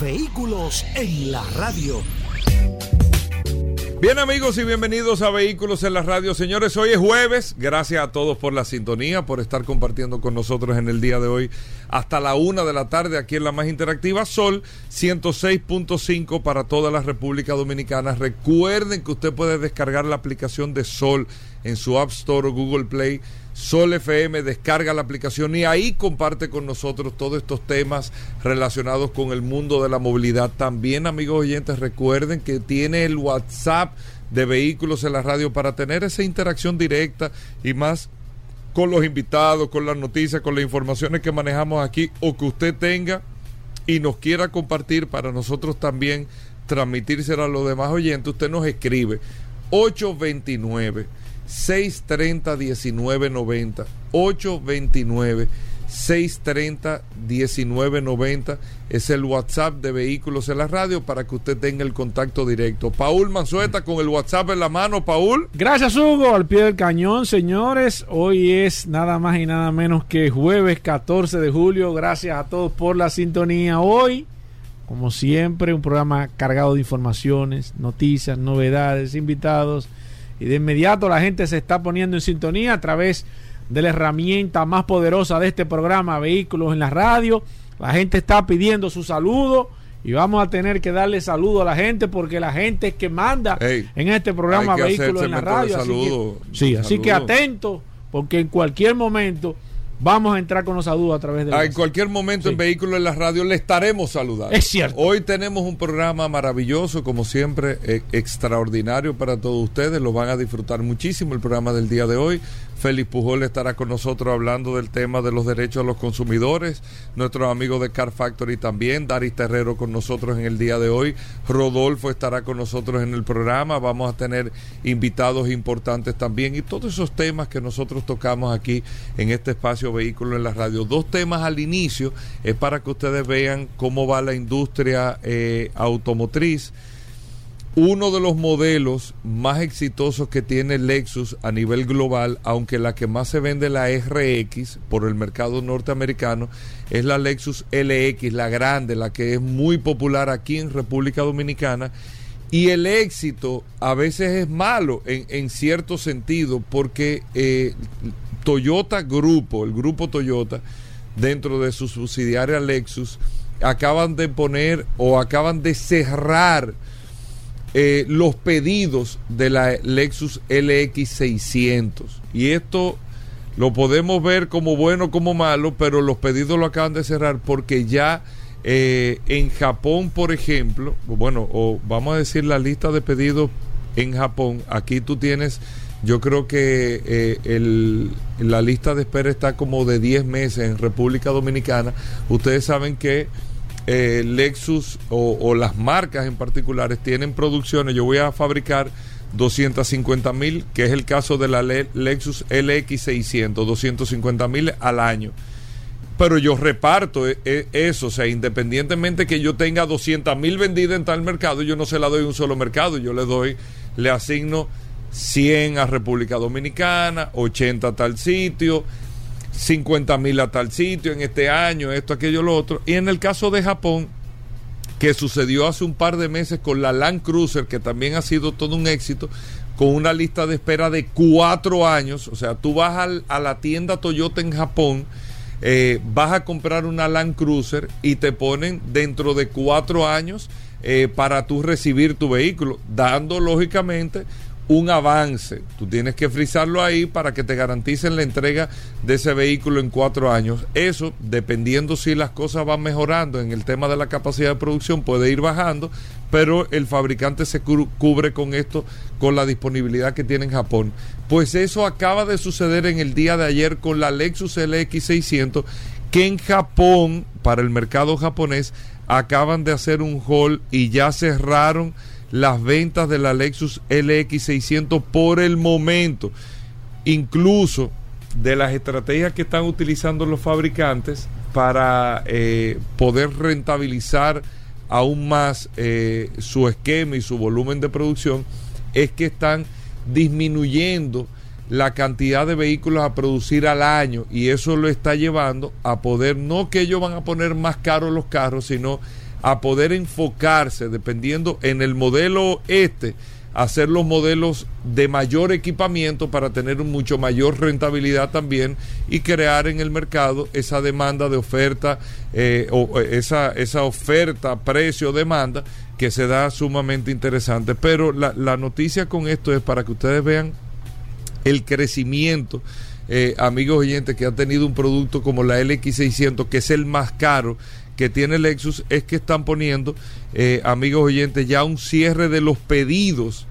Vehículos en la radio. Bien amigos y bienvenidos a Vehículos en la Radio. Señores, hoy es jueves. Gracias a todos por la sintonía, por estar compartiendo con nosotros en el día de hoy hasta la una de la tarde aquí en la más interactiva Sol 106.5 para toda la República Dominicana. Recuerden que usted puede descargar la aplicación de Sol en su App Store o Google Play. Sol FM, descarga la aplicación y ahí comparte con nosotros todos estos temas relacionados con el mundo de la movilidad. También, amigos oyentes, recuerden que tiene el WhatsApp de vehículos en la radio para tener esa interacción directa y más con los invitados, con las noticias, con las informaciones que manejamos aquí o que usted tenga y nos quiera compartir para nosotros también transmitírselo a los demás oyentes. Usted nos escribe 829 630 1990 829 630 1990 es el WhatsApp de Vehículos en la Radio para que usted tenga el contacto directo. Paul Manzueta con el WhatsApp en la mano, Paul. Gracias Hugo, al pie del cañón, señores. Hoy es nada más y nada menos que jueves 14 de julio. Gracias a todos por la sintonía. Hoy, como siempre, un programa cargado de informaciones, noticias, novedades, invitados y de inmediato la gente se está poniendo en sintonía a través de la herramienta más poderosa de este programa, Vehículos en la Radio. La gente está pidiendo su saludo y vamos a tener que darle saludo a la gente porque la gente es que manda en este programa Vehículos en la Radio. Así que, sí, así que atento porque en cualquier momento Vamos a entrar con los saludos a través de... Ah, en cualquier momento en Vehículos en la Radio le estaremos saludando. Es cierto. Hoy tenemos un programa maravilloso, como siempre, e extraordinario para todos ustedes. Lo van a disfrutar muchísimo el programa del día de hoy. Félix Pujol estará con nosotros hablando del tema de los derechos de los consumidores. Nuestros amigos de Car Factory también. Daris Terrero con nosotros en el día de hoy. Rodolfo estará con nosotros en el programa. Vamos a tener invitados importantes también. Y todos esos temas que nosotros tocamos aquí en este espacio Vehículo en la Radio. Dos temas al inicio es para que ustedes vean cómo va la industria eh, automotriz uno de los modelos más exitosos que tiene Lexus a nivel global, aunque la que más se vende la RX por el mercado norteamericano, es la Lexus LX, la grande, la que es muy popular aquí en República Dominicana. Y el éxito a veces es malo en, cierto sentido, porque eh, Toyota Grupo, el grupo Toyota, dentro de su subsidiaria Lexus, acaban de poner o acaban de cerrar eh, los pedidos de la Lexus LX600. Y esto lo podemos ver como bueno como malo, pero los pedidos lo acaban de cerrar porque ya eh, en Japón, por ejemplo, bueno, o vamos a decir la lista de pedidos en Japón, aquí tú tienes, yo creo que eh, el, la lista de espera está como de 10 meses en República Dominicana. Ustedes saben que eh, Lexus o, las marcas en particulares tienen producciones. Yo voy a fabricar 250 mil, que es el caso de la Lexus LX600, 250 mil al año. Pero yo reparto e, e, eso, o sea, independientemente que yo tenga 200 mil vendidas en tal mercado, yo no se la doy un solo mercado, yo le doy, le asigno 100 a República Dominicana, 80 a tal sitio, 50 mil a tal sitio en este año, esto, aquello, lo otro. Y en el caso de Japón, que sucedió hace un par de meses con la Land Cruiser, que también ha sido todo un éxito, con una lista de espera de cuatro años. O sea, tú vas a la tienda Toyota en Japón, eh, vas a comprar una Land Cruiser y te ponen dentro de cuatro años eh, para tú recibir tu vehículo, dando lógicamente un avance. Tú tienes que frizarlo ahí para que te garanticen la entrega de ese vehículo en cuatro años. Eso, dependiendo si las cosas van mejorando en el tema de la capacidad de producción, puede ir bajando, pero el fabricante se cubre con esto, con la disponibilidad que tiene en Japón. Pues eso acaba de suceder en el día de ayer con la Lexus LX600 que en Japón, para el mercado japonés, acaban de hacer un haul y ya cerraron las ventas de la Lexus LX600 por el momento. Incluso de las estrategias que están utilizando los fabricantes para eh, poder rentabilizar aún más eh, su esquema y su volumen de producción, es que están disminuyendo la cantidad de vehículos a producir al año y eso lo está llevando a poder, no que ellos van a poner más caros los carros, sino a poder enfocarse, dependiendo en el modelo este, hacer los modelos de mayor equipamiento para tener mucho mayor rentabilidad también y crear en el mercado esa demanda de oferta, eh, o esa, esa oferta, precio, demanda que se da sumamente interesante. Pero la, la noticia con esto es para que ustedes vean el crecimiento, eh, amigos oyentes, que ha tenido un producto como la LX600, que es el más caro que tiene Lexus, es que están poniendo, eh, amigos oyentes, ya un cierre de los pedidos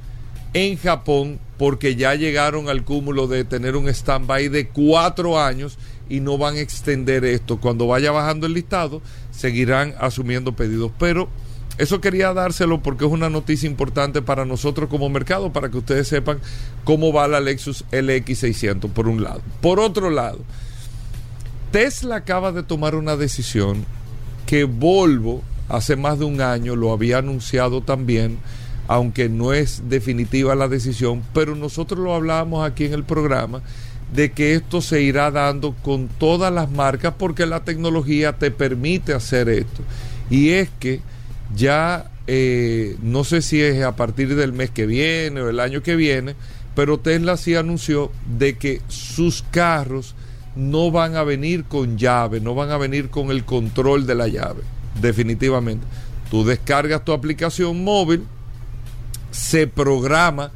en Japón, porque ya llegaron al cúmulo de tener un stand-by de cuatro años y no van a extender esto. Cuando vaya bajando el listado, seguirán asumiendo pedidos. Pero eso quería dárselo porque es una noticia importante para nosotros como mercado, para que ustedes sepan cómo va la Lexus LX600, por un lado. Por otro lado, Tesla acaba de tomar una decisión que Volvo hace más de un año lo había anunciado también, aunque no es definitiva la decisión, pero nosotros lo hablábamos aquí en el programa de que esto se irá dando con todas las marcas porque la tecnología te permite hacer esto. Y es que ya eh, no sé si es a partir del mes que viene o el año que viene, pero Tesla sí anunció de que sus carros no van a venir con llave, no van a venir con el control de la llave, definitivamente. Tú descargas tu aplicación móvil, se programa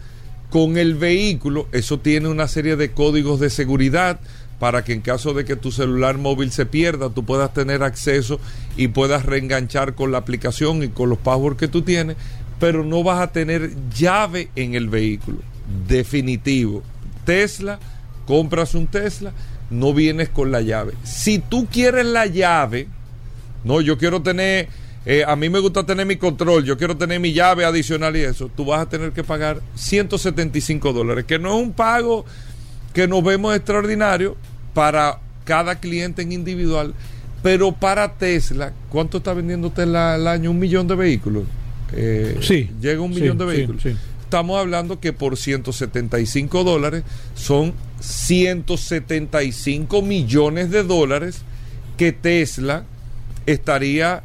con el vehículo, eso tiene una serie de códigos de seguridad, para que en caso de que tu celular móvil se pierda, tú puedas tener acceso y puedas reenganchar con la aplicación y con los passwords que tú tienes, pero no vas a tener llave en el vehículo. Definitivo. Tesla, compras un Tesla, no vienes con la llave. Si tú quieres la llave, no, yo quiero tener, eh, a mí me gusta tener mi control, yo quiero tener mi llave adicional y eso, tú vas a tener que pagar 175 dólares, que no es un pago que nos vemos extraordinario para cada cliente en individual, pero para Tesla, ¿cuánto está vendiendo Tesla al año? Un millón de vehículos. Eh, sí. Llega un millón de vehículos. Estamos hablando que por 175 dólares son 175 millones de dólares que Tesla estaría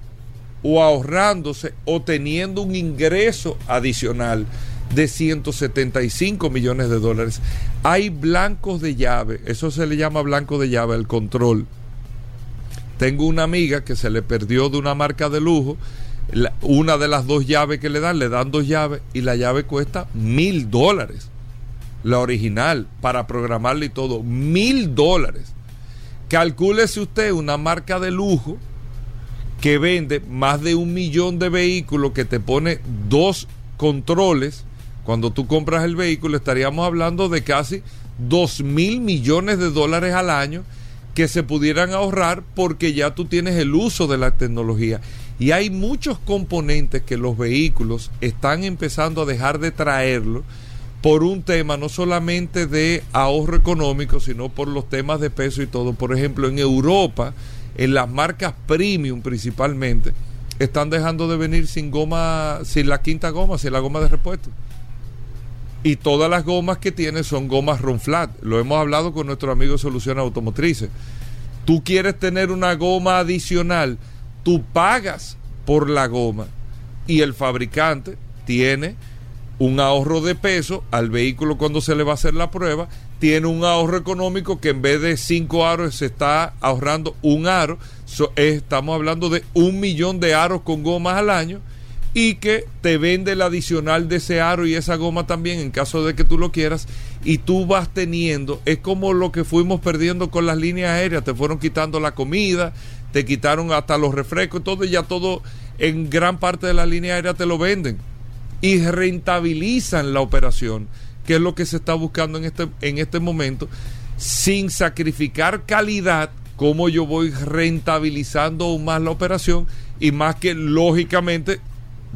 o ahorrándose o teniendo un ingreso adicional de 175 millones de dólares. Hay blancos de llave, eso se le llama blanco de llave, el control. Tengo una amiga que se le perdió de una marca de lujo, una de las dos llaves que le dan, le dan dos llaves y la llave cuesta mil dólares. La original, para programarla y todo, mil dólares. Calcúlese usted una marca de lujo que vende más de un millón de vehículos, que te pone dos controles cuando tú compras el vehículo estaríamos hablando de casi 2 mil millones de dólares al año que se pudieran ahorrar porque ya tú tienes el uso de la tecnología. Y hay muchos componentes que los vehículos están empezando a dejar de traerlo por un tema no solamente de ahorro económico, sino por los temas de peso y todo. Por ejemplo, en Europa, en las marcas premium principalmente, están dejando de venir sin goma, sin la quinta goma, sin la goma de repuesto y todas las gomas que tiene son gomas Ronflat. Lo hemos hablado con nuestro amigo Soluciones Automotrices. Tú quieres tener una goma adicional, tú pagas por la goma y el fabricante tiene un ahorro de peso al vehículo cuando se le va a hacer la prueba, tiene un ahorro económico que en vez de cinco aros se está ahorrando un aro, estamos hablando de un millón de aros con gomas al año y que te vende el adicional de ese aro y esa goma también en caso de que tú lo quieras y tú vas teniendo, es como lo que fuimos perdiendo con las líneas aéreas, te fueron quitando la comida, te quitaron hasta los refrescos, todo y ya todo en gran parte de la línea aérea te lo venden y rentabilizan la operación, que es lo que se está buscando en este, en este momento, sin sacrificar calidad cómo yo voy rentabilizando aún más la operación y más que lógicamente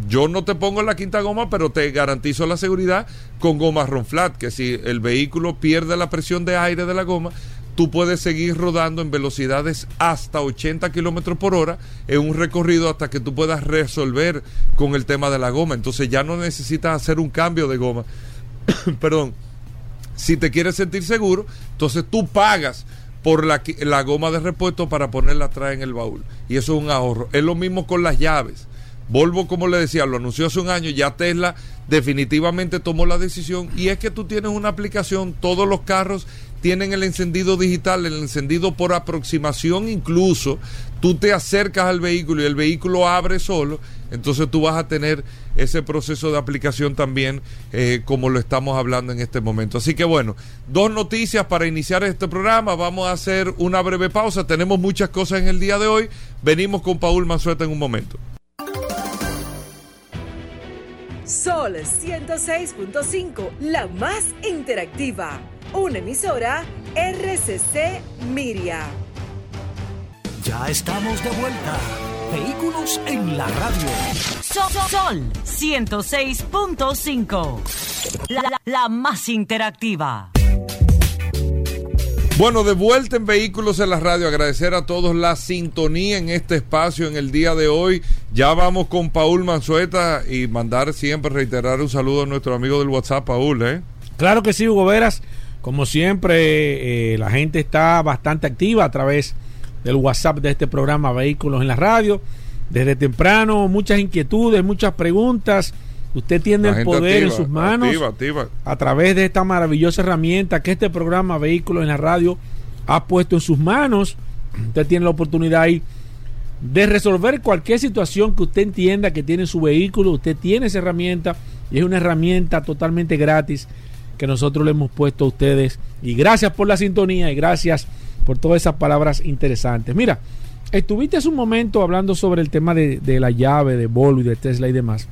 yo no te pongo la quinta goma, pero te garantizo la seguridad con goma Ronflat, que si el vehículo pierde la presión de aire de la goma, tú puedes seguir rodando en velocidades hasta 80 kilómetros por hora en un recorrido hasta que tú puedas resolver con el tema de la goma. Entonces ya no necesitas hacer un cambio de goma. Perdón. Si te quieres sentir seguro, entonces tú pagas por la, la goma de repuesto para ponerla atrás en el baúl. Y eso es un ahorro. Es lo mismo con las llaves. Volvo, como le decía, lo anunció hace un año, ya Tesla definitivamente tomó la decisión y es que tú tienes una aplicación, todos los carros tienen el encendido digital, el encendido por aproximación incluso, tú te acercas al vehículo y el vehículo abre solo, entonces tú vas a tener ese proceso de aplicación también eh, como lo estamos hablando en este momento. Así que bueno, dos noticias para iniciar este programa, vamos a hacer una breve pausa, tenemos muchas cosas en el día de hoy, venimos con Paul Manzueta en un momento. Sol 106.5, la más interactiva. Una emisora RCC Miria. Ya estamos de vuelta. Vehículos en la radio. Sol, Sol 106.5, la, la, la más interactiva. Bueno, de vuelta en Vehículos en la Radio, agradecer a todos la sintonía en este espacio en el día de hoy. Ya vamos con Paul Manzueta y mandar siempre, reiterar un saludo a nuestro amigo del WhatsApp, Paul. ¿eh? Claro que sí, Hugo Veras. Como siempre, eh, la gente está bastante activa a través del WhatsApp de este programa Vehículos en la Radio. Desde temprano, muchas inquietudes, muchas preguntas. Usted tiene el poder activa, en sus manos activa, activa. a través de esta maravillosa herramienta que este programa Vehículos en la Radio ha puesto en sus manos. Usted tiene la oportunidad ahí de resolver cualquier situación que usted entienda que tiene su vehículo. Usted tiene esa herramienta y es una herramienta totalmente gratis que nosotros le hemos puesto a ustedes. Y gracias por la sintonía y gracias por todas esas palabras interesantes. Mira, estuviste hace un momento hablando sobre el tema de, de la llave, de Volvo y de Tesla y demás.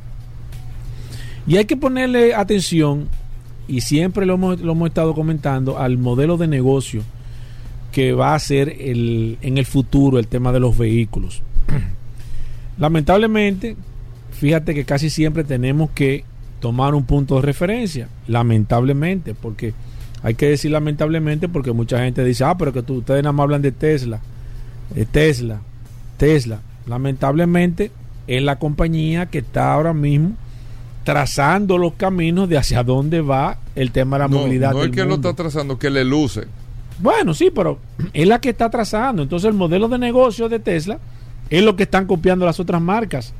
Y hay que ponerle atención, y siempre lo hemos, lo hemos estado comentando, al modelo de negocio que va a ser el, en el futuro el tema de los vehículos. Lamentablemente, fíjate que casi siempre tenemos que tomar un punto de referencia, lamentablemente, porque hay que decir lamentablemente porque mucha gente dice, ah, pero que tú, ustedes nada más hablan de Tesla, de Tesla, Tesla. Lamentablemente es la compañía que está ahora mismo trazando los caminos de hacia dónde va el tema de la No, movilidad. no es que lo mundo. está trazando, que le luce. Bueno, sí, pero es la que está trazando. Entonces el modelo de negocio de Tesla es lo que están copiando las otras marcas.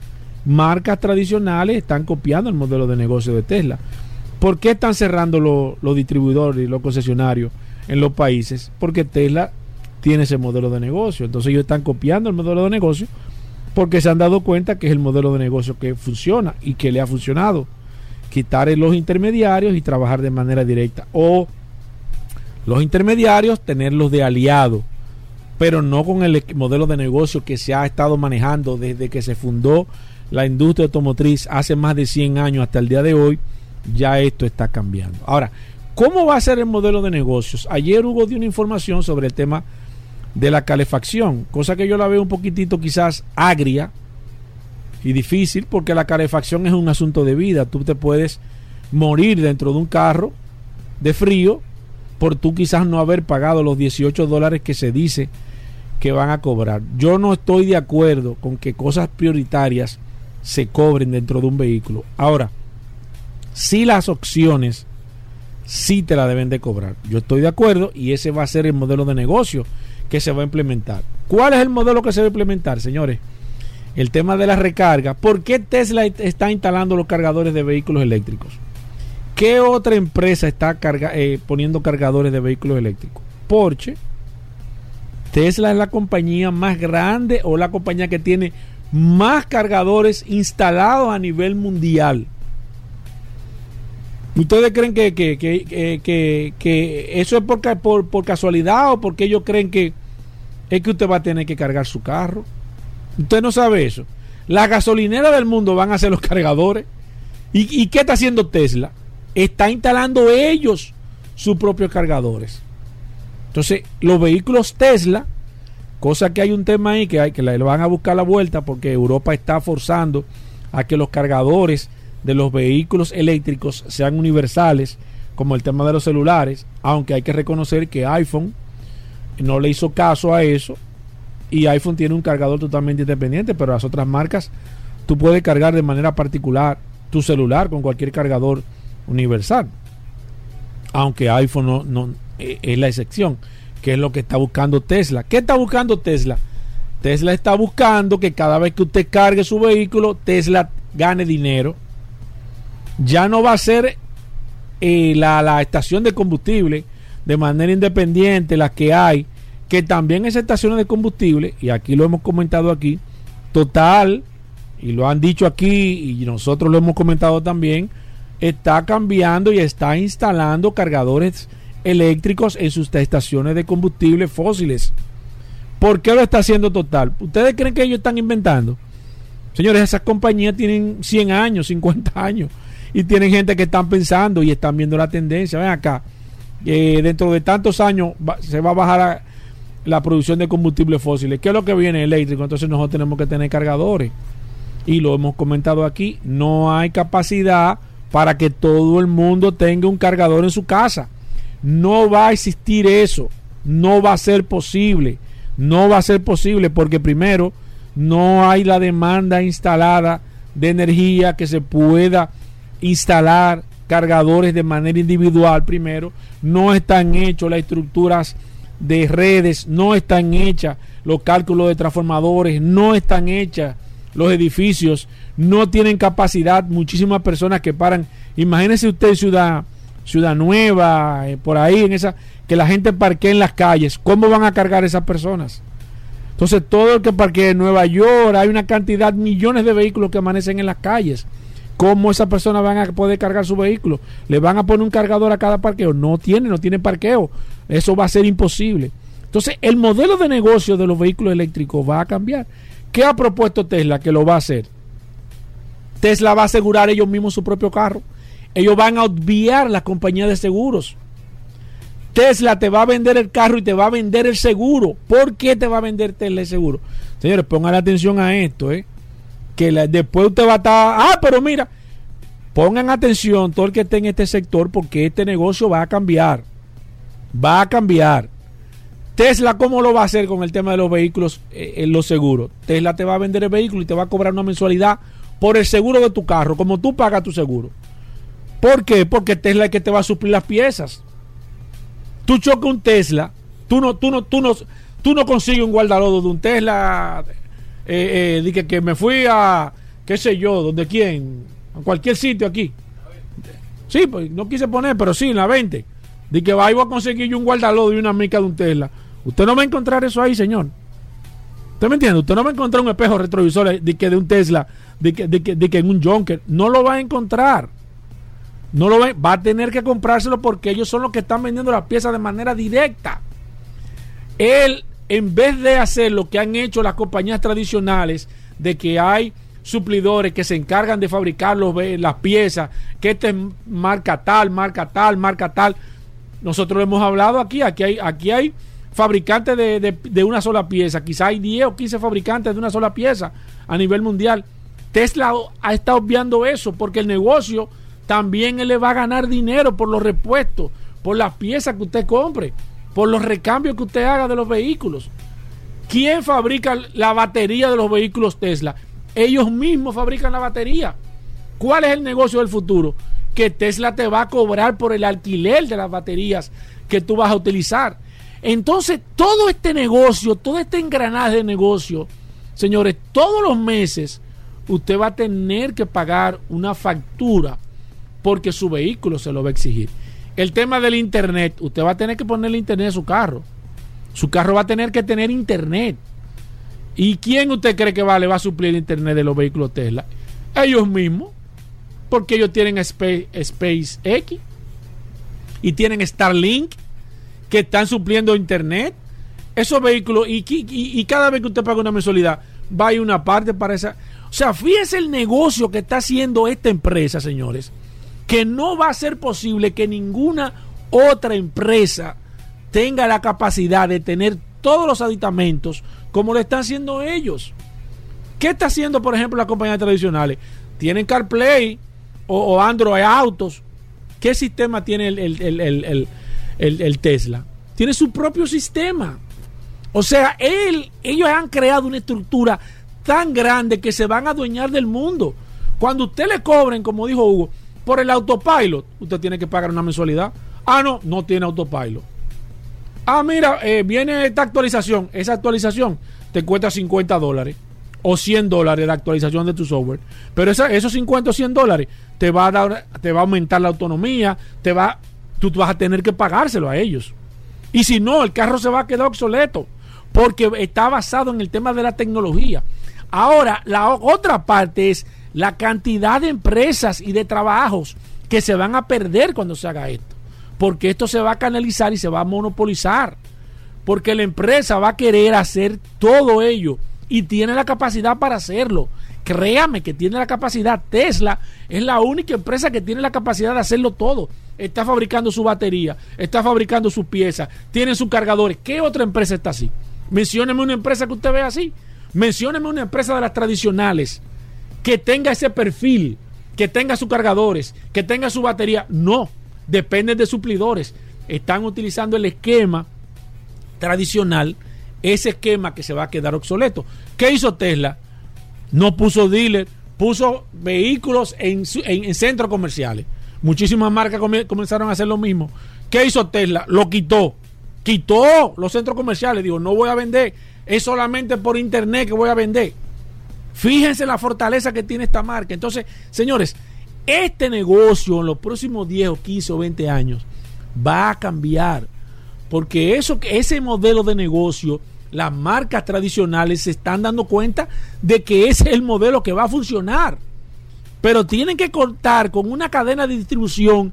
Marcas tradicionales están copiando el modelo de negocio de Tesla. ¿Por qué están cerrando lo- los distribuidores y los concesionarios en los países? Porque Tesla tiene ese modelo de negocio. Entonces ellos están copiando el modelo de negocio porque se han dado cuenta que es el modelo de negocio que funciona y que le ha funcionado. Quitar los intermediarios y trabajar de manera directa. O los intermediarios tenerlos de aliado, pero no con el modelo de negocio que se ha estado manejando desde que se fundó la industria automotriz hace más de 100 años hasta el día de hoy, ya esto está cambiando. Ahora, ¿cómo va a ser el modelo de negocios? Ayer hubo de una información sobre el tema de la calefacción, cosa que yo la veo un poquitito quizás agria y difícil porque la calefacción es un asunto de vida. Tú te puedes morir dentro de un carro de frío por tú quizás no haber pagado los 18 dólares que se dice que van a cobrar. Yo no estoy de acuerdo con que cosas prioritarias se cobren dentro de un vehículo. Ahora, si las opciones sí te la deben de cobrar. Yo estoy de acuerdo y ese va a ser el modelo de negocio que se va a implementar. ¿Cuál es el modelo que se va a implementar, señores? El tema de la recarga. ¿Por qué Tesla está instalando los cargadores de vehículos eléctricos? ¿Qué otra empresa está eh, poniendo cargadores de vehículos eléctricos? Porsche. Tesla es la compañía más grande o la compañía que tiene más cargadores instalados a nivel mundial. ¿Ustedes creen que, que, que, que- eso es por, por, por casualidad o porque ellos creen que es que usted va a tener que cargar su carro? Usted no sabe eso. Las gasolineras del mundo van a hacer los cargadores. ¿Y, y qué está haciendo Tesla? Está instalando ellos sus propios cargadores. Entonces, los vehículos Tesla Cosa que hay un tema ahí que, hay, que le van a buscar la vuelta porque Europa está forzando a que los cargadores de los vehículos eléctricos sean universales, como el tema de los celulares, aunque hay que reconocer que iPhone no le hizo caso a eso y iPhone tiene un cargador totalmente independiente, pero las otras marcas tú puedes cargar de manera particular tu celular con cualquier cargador universal. Aunque iPhone no, eh, es la excepción, que es lo que está buscando Tesla. ¿Qué está buscando Tesla? Tesla está buscando que cada vez que usted cargue su vehículo, Tesla gane dinero. Ya no va a ser eh, la, la estación de combustible de manera independiente, las que hay, que también esas estaciones de combustible, y aquí lo hemos comentado aquí, total, y lo han dicho aquí, y nosotros lo hemos comentado también, está cambiando y está instalando cargadores eléctricos en sus estaciones de combustible fósiles. ¿Por qué lo está haciendo Total? ¿Ustedes creen que ellos están inventando? Señores, esas compañías tienen 100 años, 50 años y tienen gente que están pensando y están viendo la tendencia. Ven acá, eh, dentro de tantos años se va a bajar la producción de combustibles fósiles. ¿Qué es lo que viene eléctrico? Entonces nosotros tenemos que tener cargadores. Y lo hemos comentado aquí, no hay capacidad para que todo el mundo tenga un cargador en su casa. No va a existir eso. No va a ser posible. No va a ser posible porque primero no hay la demanda instalada de energía que se pueda instalar cargadores de manera individual primero. No están hechos las estructuras de redes, no están hechas los cálculos de transformadores, no están hechas los edificios, no tienen capacidad muchísimas personas que paran. Imagínese usted ciudad Ciudad Nueva, eh, por ahí, en esa, que la gente parquee en las calles. ¿Cómo van a cargar esas personas? Entonces, todo el que parquee en Nueva York, hay una cantidad, millones de vehículos que amanecen en las calles. ¿Cómo esas personas van a poder cargar su vehículo? ¿Le van a poner un cargador a cada parqueo? No tiene, no tiene parqueo. Eso va a ser imposible. Entonces, el modelo de negocio de los vehículos eléctricos va a cambiar. ¿Qué ha propuesto Tesla que lo va a hacer? Tesla va a asegurar ellos mismos su propio carro. Ellos van a obviar la compañía de seguros. Tesla te va a vender el carro y te va a vender el seguro. ¿Por qué te va a vender Tesla el seguro? Señores, pongan atención a esto, ¿eh? Que después usted va a estar, ah, pero mira, pongan atención todo el que esté en este sector porque este negocio va a cambiar. Va a cambiar. Tesla, ¿cómo lo va a hacer con el tema de los vehículos eh, en los seguros? Tesla te va a vender el vehículo y te va a cobrar una mensualidad por el seguro de tu carro, como tú pagas tu seguro. ¿Por qué? Porque Tesla es que te va a suplir las piezas. Tú chocas un Tesla, tú no, tú no, tú no, tú no consigues un guardalodo de un Tesla, eh, eh que, me fui a, qué sé yo, donde quién, a cualquier sitio aquí. Sí, pues no quise poner, pero sí, en la 20. De que va a conseguir un guardalodo y una mica de un Tesla. Usted no va a encontrar eso ahí, señor. ¿Usted me entiende? Usted no va a encontrar un espejo retrovisor de que de un Tesla, de que, de que, de que en un Junker. No lo va a encontrar. No lo ve, va a tener que comprárselo porque ellos son los que están vendiendo las piezas de manera directa. Él, en vez de hacer lo que han hecho las compañías tradicionales, de que hay suplidores que se encargan de fabricar los, las piezas, que este marca tal, marca tal, marca tal. Nosotros lo hemos hablado aquí, aquí hay, aquí hay fabricantes de, de una sola pieza, quizá hay 10 o 15 fabricantes de una sola pieza a nivel mundial. Tesla ha estado obviando eso porque el negocio también él le va a ganar dinero por los repuestos, por las piezas que usted compre, por los recambios que usted haga de los vehículos. ¿Quién fabrica la batería de los vehículos Tesla? Ellos mismos fabrican la batería. ¿Cuál es el negocio del futuro? Que Tesla te va a cobrar por el alquiler de las baterías que tú vas a utilizar. Entonces, todo este negocio, todo este engranaje de negocio, señores, todos los meses usted va a tener que pagar una factura porque su vehículo se lo va a exigir. El tema del internet, usted va a tener que ponerle internet a su carro. Su carro va a tener que tener internet. ¿Y quién usted cree que va, va a suplir el internet de los vehículos Tesla? Ellos mismos. Porque ellos tienen Space, SpaceX y tienen Starlink que están supliendo internet. Esos vehículos, y, y, cada vez que usted paga una mensualidad, va a ir una parte para esa. O sea, fíjese el negocio que está haciendo esta empresa, señores que no va a ser posible que ninguna otra empresa tenga la capacidad de tener todos los aditamentos, como lo están haciendo ellos. ¿Qué está haciendo, por ejemplo, las compañías tradicionales? Tienen CarPlay o, Android Autos. ¿Qué sistema tiene el, Tesla? Tiene su propio sistema. O sea, ellos han creado una estructura tan grande que se van a adueñar del mundo. Cuando usted le cobren, como dijo Hugo, por el autopilot, usted tiene que pagar una mensualidad. Ah, no, no tiene autopilot. Ah, mira, eh, viene esta actualización. Esa actualización te cuesta 50 dólares o 100 dólares la actualización de tu software. Pero esa- esos 50 o 100 dólares te va a dar, te va a aumentar la autonomía, te va, tú vas a tener que pagárselo a ellos. Y si no, el carro se va a quedar obsoleto porque está basado en el tema de la tecnología. Ahora, la otra parte es la cantidad de empresas y de trabajos que se van a perder cuando se haga esto. Porque esto se va a canalizar y se va a monopolizar. Porque la empresa va a querer hacer todo ello y tiene la capacidad para hacerlo. Créame que tiene la capacidad. Tesla es la única empresa que tiene la capacidad de hacerlo todo. Está fabricando su batería, está fabricando sus piezas, tiene sus cargadores. ¿Qué otra empresa está así? Mencióneme una empresa que usted vea así. Mencióneme una empresa de las tradicionales que tenga ese perfil, que tenga sus cargadores, que tenga su batería. No, dependen de suplidores. Están utilizando el esquema tradicional, ese esquema que se va a quedar obsoleto. ¿Qué hizo Tesla? No puso dealer, puso vehículos en, centros comerciales. Muchísimas marcas come- comenzaron a hacer lo mismo. ¿Qué hizo Tesla? Lo quitó. Quitó los centros comerciales. Digo, no voy a vender. Es solamente por internet que voy a vender. Fíjense la fortaleza que tiene esta marca. Entonces, señores, este negocio en los próximos 10 o 15 o 20 años va a cambiar. Porque eso, ese modelo de negocio, las marcas tradicionales se están dando cuenta de que ese es el modelo que va a funcionar. Pero tienen que contar con una cadena de distribución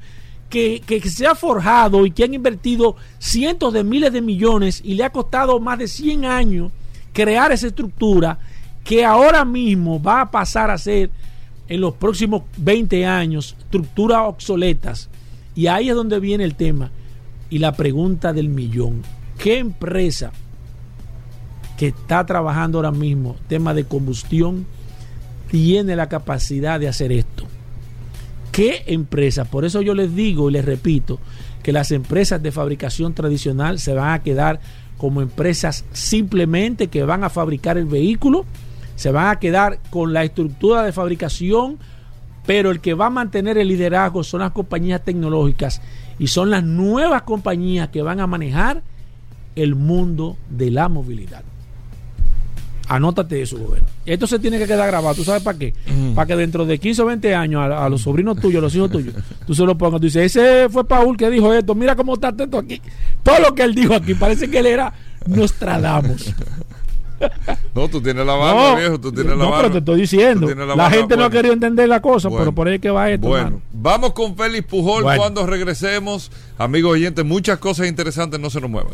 que, que se ha forjado y que han invertido cientos de miles de millones y le ha costado más de 100 años crear esa estructura que ahora mismo va a pasar a ser en los próximos 20 años estructuras obsoletas. Y ahí es donde viene el tema y la pregunta del millón. ¿Qué empresa que está trabajando ahora mismo tema de combustión tiene la capacidad de hacer esto? ¿Qué empresa? Por eso yo les digo y les repito que las empresas de fabricación tradicional se van a quedar como empresas simplemente que van a fabricar el vehículo, se van a quedar con la estructura de fabricación, pero el que va a mantener el liderazgo son las compañías tecnológicas y son las nuevas compañías que van a manejar el mundo de la movilidad. Anótate eso, gobierno. Esto se tiene que quedar grabado. ¿Tú sabes para qué? Para que dentro de 15 o 20 años a, a los sobrinos tuyos, a los hijos tuyos, tú se lo pongas. Tú dices, ese fue Paul que dijo esto. Mira cómo está esto aquí. Todo lo que él dijo aquí, parece que él era Nostradamus. No, tú tienes la barba, viejo, tú tienes la no, barba. pero te estoy diciendo. La, gente no ha querido entender la cosa, Bueno. pero por ahí es que va esto. Bueno, vamos con Félix Pujol Bueno. cuando regresemos. Amigos oyentes, muchas cosas interesantes, no se nos muevan.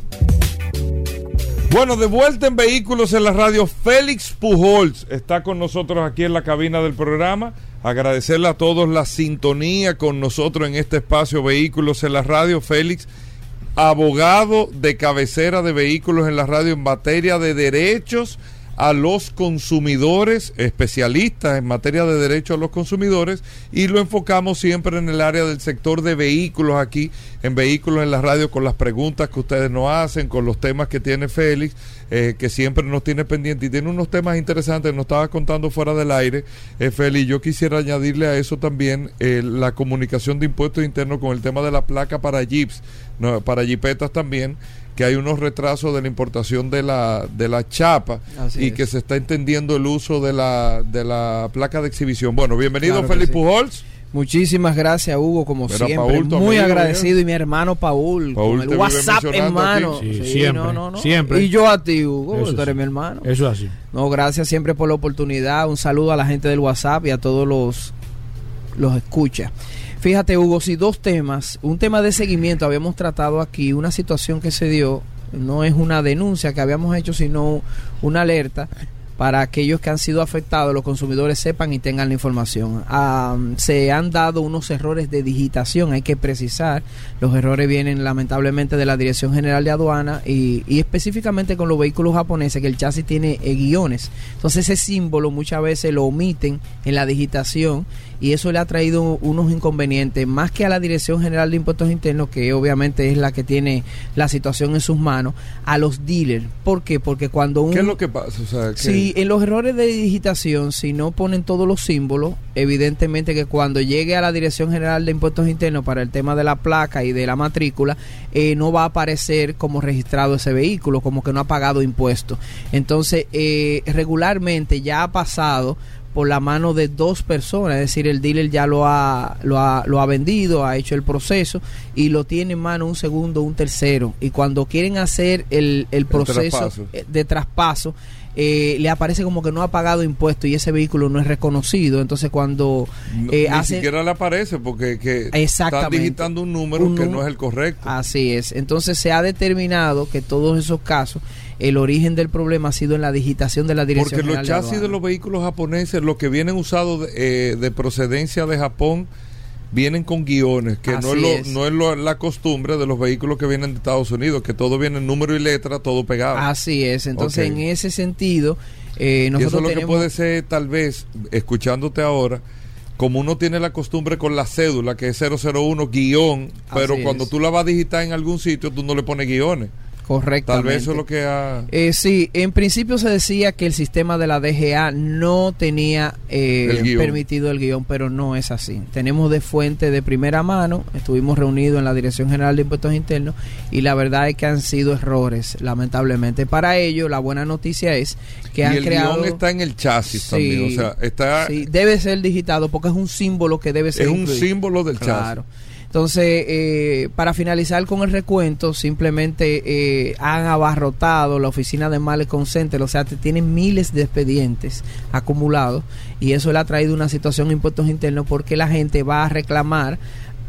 Bueno, de vuelta en Vehículos en la Radio, Félix Pujols está con nosotros aquí en la cabina del programa. Agradecerle a todos la sintonía con nosotros en este espacio Vehículos en la Radio. Félix, abogado de cabecera de vehículos en la radio en materia de derechos a los consumidores, especialistas en materia de derechos a los consumidores, y lo enfocamos siempre en el área del sector de vehículos aquí, en vehículos en la radio, con las preguntas que ustedes nos hacen, con los temas que tiene Félix, eh, que siempre nos tiene pendiente, y tiene unos temas interesantes, nos estaba contando fuera del aire, eh, Félix, yo quisiera añadirle a eso también eh, la comunicación de impuestos internos con el tema de la placa para jeeps, para jipetas también, que hay unos retrasos de la importación de la, de la chapa Así y es. que se está entendiendo el uso de la, de la placa de exhibición. Bueno, bienvenido Claro Félix sí. Pujols. Muchísimas gracias, Hugo, como Mira, siempre. Paul, muy amigo, agradecido. Y mi hermano Paul, Paul con el WhatsApp en mano. aquí. Sí, siempre, siempre. Y yo a ti, Hugo, Eso tú eres sí. mi hermano. Eso es así. No, gracias siempre por la oportunidad. Un saludo a la gente del WhatsApp y a todos los los escucha. Fíjate, Hugo, si dos temas, un tema de seguimiento habíamos tratado aquí, una situación que se dio, no es una denuncia que habíamos hecho, sino una alerta para aquellos que han sido afectados, los consumidores sepan y tengan la información. Ah, se han dado unos errores de digitación, hay que precisar, los errores vienen lamentablemente de la Dirección General de Aduana y, y específicamente con los vehículos japoneses, que el chasis tiene eh, guiones. Entonces ese símbolo muchas veces lo omiten en la digitación y eso le ha traído unos inconvenientes, más que a la Dirección General de Impuestos Internos, que obviamente es la que tiene la situación en sus manos, a los dealers. ¿Por qué? Porque cuando un... ¿Qué es lo que pasa? O sea, que- Si en los errores de digitación, si no ponen todos los símbolos, evidentemente que cuando llegue a la Dirección General de Impuestos Internos para el tema de la placa y de la matrícula, eh, no va a aparecer como registrado ese vehículo, como que no ha pagado impuestos. Entonces, eh, regularmente ya ha pasado por la mano de dos personas, es decir, el dealer ya lo ha, lo ha, lo ha vendido, ha hecho el proceso y lo tiene en mano un segundo, un tercero. Y cuando quieren hacer el, el proceso traspaso. eh, de traspaso, eh, le aparece como que no ha pagado impuestos y ese vehículo no es reconocido. Entonces cuando no- eh, ni hace- siquiera le aparece porque que están digitando un número Un que no es el correcto. Así es. Entonces se ha determinado que todos esos casos, el origen del problema ha sido en la digitación de la Dirección Porque los chasis de los vehículos japoneses, los que vienen usados de, eh, de procedencia de Japón, vienen con guiones, que no es, lo- es. no es lo- la costumbre de los vehículos que vienen de Estados Unidos, que todo viene en número y letra, todo pegado. Así es. Entonces en ese sentido, eh, y eso nosotros es lo que puede ser, tal vez, escuchándote ahora, como uno tiene la costumbre con la cédula, que es 001 guion, pero Así cuando es. tú la vas a digitar en algún sitio, tú no le pones guiones. Tal Correctamente. vez eso es lo que ha... Eh, sí, en principio se decía que el sistema de la DGA no tenía eh, El permitido el guion, pero no es así. Tenemos de fuente de primera mano, estuvimos reunidos en la Dirección General de Impuestos Internos y la verdad es que han sido errores, lamentablemente. Para ello, la buena noticia es que y han el creado... guion está en el chasis Sí, también, o sea, está... sí, debe ser digitado porque es un símbolo que debe ser es un símbolo del Claro. chasis. Entonces, eh, para finalizar con el recuento, simplemente eh, han abarrotado la oficina de Malecon Center, o sea, tienen miles de expedientes acumulados y eso le ha traído una situación de impuestos internos porque la gente va a reclamar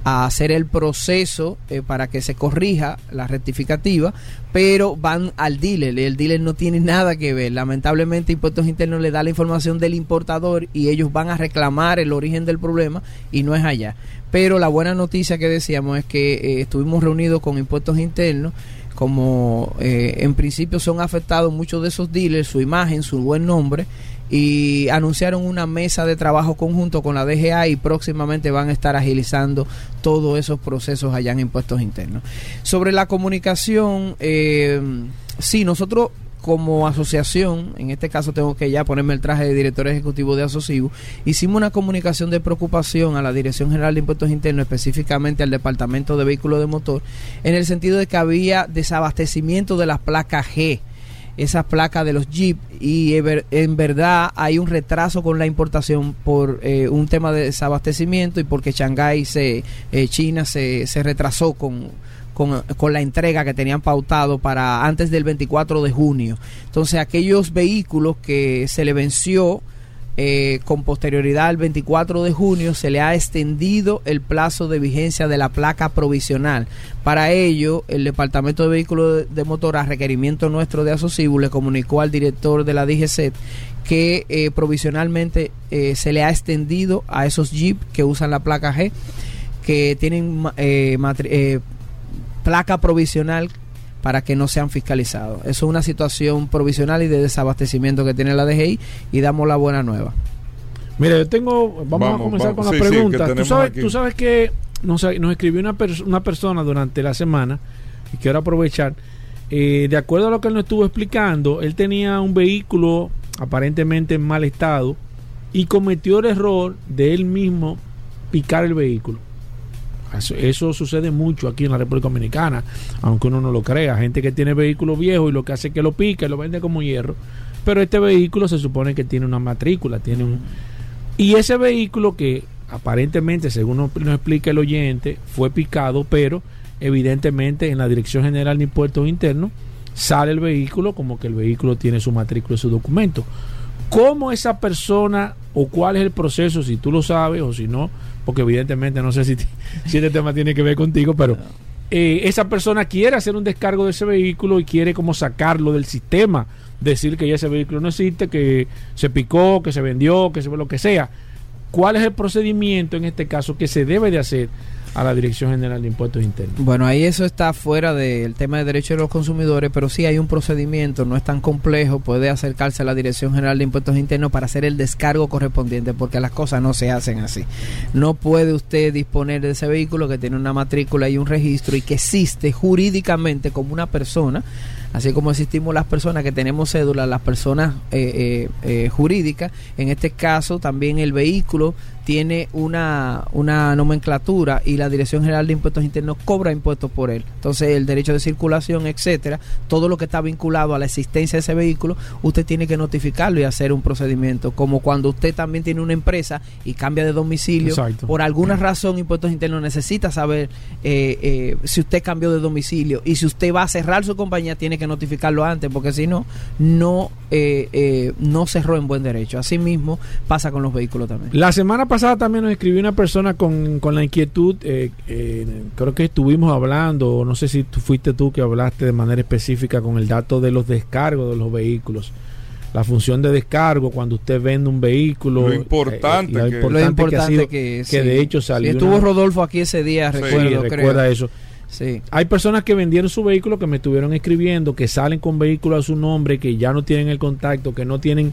a hacer el proceso eh, para que se corrija la rectificativa, pero van al dealer el dealer no tiene nada que ver. Lamentablemente Impuestos Internos le da la información del importador y ellos van a reclamar el origen del problema y no es allá. Pero la buena noticia que decíamos es que eh, estuvimos reunidos con Impuestos Internos como eh, en principio son afectados muchos de esos dealers, su imagen, su buen nombre, y anunciaron una mesa de trabajo conjunto con la DGA y próximamente van a estar agilizando todos esos procesos allá en impuestos internos. Sobre la comunicación, eh, sí, nosotros como asociación, en este caso tengo que ya ponerme el traje de director ejecutivo de Asocibu, hicimos una comunicación de preocupación a la Dirección General de Impuestos Internos, específicamente al Departamento de Vehículos de Motor, en el sentido de que había desabastecimiento de las placas G esas placas de los Jeep y en ver- en verdad hay un retraso con la importación por eh, un tema de desabastecimiento y porque Shanghái se eh, China se, se retrasó con, con, con la entrega que tenían pautado para antes del 24 de junio. Entonces aquellos vehículos que se le venció eh, con posterioridad al 24 de junio se le ha extendido el plazo de vigencia de la placa provisional. Para ello, el Departamento de Vehículos de, Motor, a requerimiento nuestro de Asocibu, le comunicó al director de la DGCET que eh, provisionalmente eh, se le ha extendido a esos Jeep que usan la placa G, que tienen eh, placa provisional para que no sean fiscalizados. Eso es una situación provisional y de desabastecimiento que tiene la DGI y damos la buena nueva. Mira, yo tengo. Vamos, a comenzar vamos. con Sí, la sí, tú, sabes, aquí. tú sabes que nos, nos escribió una, pers- una persona durante la semana y quiero aprovechar. eh, de acuerdo a lo que él nos estuvo explicando, él tenía un vehículo aparentemente en mal estado y cometió el error de él mismo picar el vehículo. Eso, sucede mucho aquí en la República Dominicana, aunque uno no lo crea. Gente que tiene vehículos viejos y lo que hace es que lo pica y lo vende como hierro. Pero este vehículo se supone que tiene una matrícula, tiene un... Y ese vehículo que aparentemente, según nos explica el oyente, fue picado, pero evidentemente en la Dirección General de Impuestos Internos sale el vehículo como que el vehículo tiene su matrícula y su documento. ¿Cómo esa persona o cuál es el proceso, si tú lo sabes o si no? Porque evidentemente no sé si, si este tema tiene que ver contigo, pero eh, esa persona quiere hacer un descargo de ese vehículo y quiere como sacarlo del sistema, decir que ya ese vehículo no existe, que se picó, que se vendió, que se lo que sea. ¿Cuál es el procedimiento en este caso que se debe de hacer a la Dirección General de Impuestos Internos? Bueno, ahí eso está fuera del tema de derechos de los consumidores, pero sí hay un procedimiento, no es tan complejo, puede acercarse a la Dirección General de Impuestos Internos para hacer el descargo correspondiente, porque las cosas no se hacen así. No puede usted disponer de ese vehículo que tiene una matrícula y un registro y que existe jurídicamente como una persona así como existimos las personas que tenemos cédula, las personas eh, eh, eh, jurídicas, en este caso también el vehículo tiene una, una nomenclatura y la Dirección General de Impuestos Internos cobra impuestos por él. Entonces, el derecho de circulación, etcétera, todo lo que está vinculado a la existencia de ese vehículo, usted tiene que notificarlo y hacer un procedimiento. Como cuando usted también tiene una empresa y cambia de domicilio, Exacto. por alguna razón, Impuestos Internos necesita saber eh, eh, si usted cambió de domicilio y si usted va a cerrar su compañía, tiene que notificarlo antes, porque si no, no, eh, eh, no cerró en buen derecho. Así mismo pasa con los vehículos también. La semana pasada también nos escribió una persona con, con la inquietud, eh, eh, creo que estuvimos hablando, o no sé si tú fuiste tú que hablaste de manera específica con el dato de los descargos de los vehículos. La función de descargo cuando usted vende un vehículo. Lo importante y lo que- importante Lo importante que, ha sido- que, que de hecho salió. Sí, estuvo una- Rodolfo aquí ese día, Sí, recuerdo, Sí, creo. recuerda eso. Sí. Hay personas que vendieron su vehículo que me estuvieron escribiendo, que salen con vehículos a su nombre, que ya no tienen el contacto, que no tienen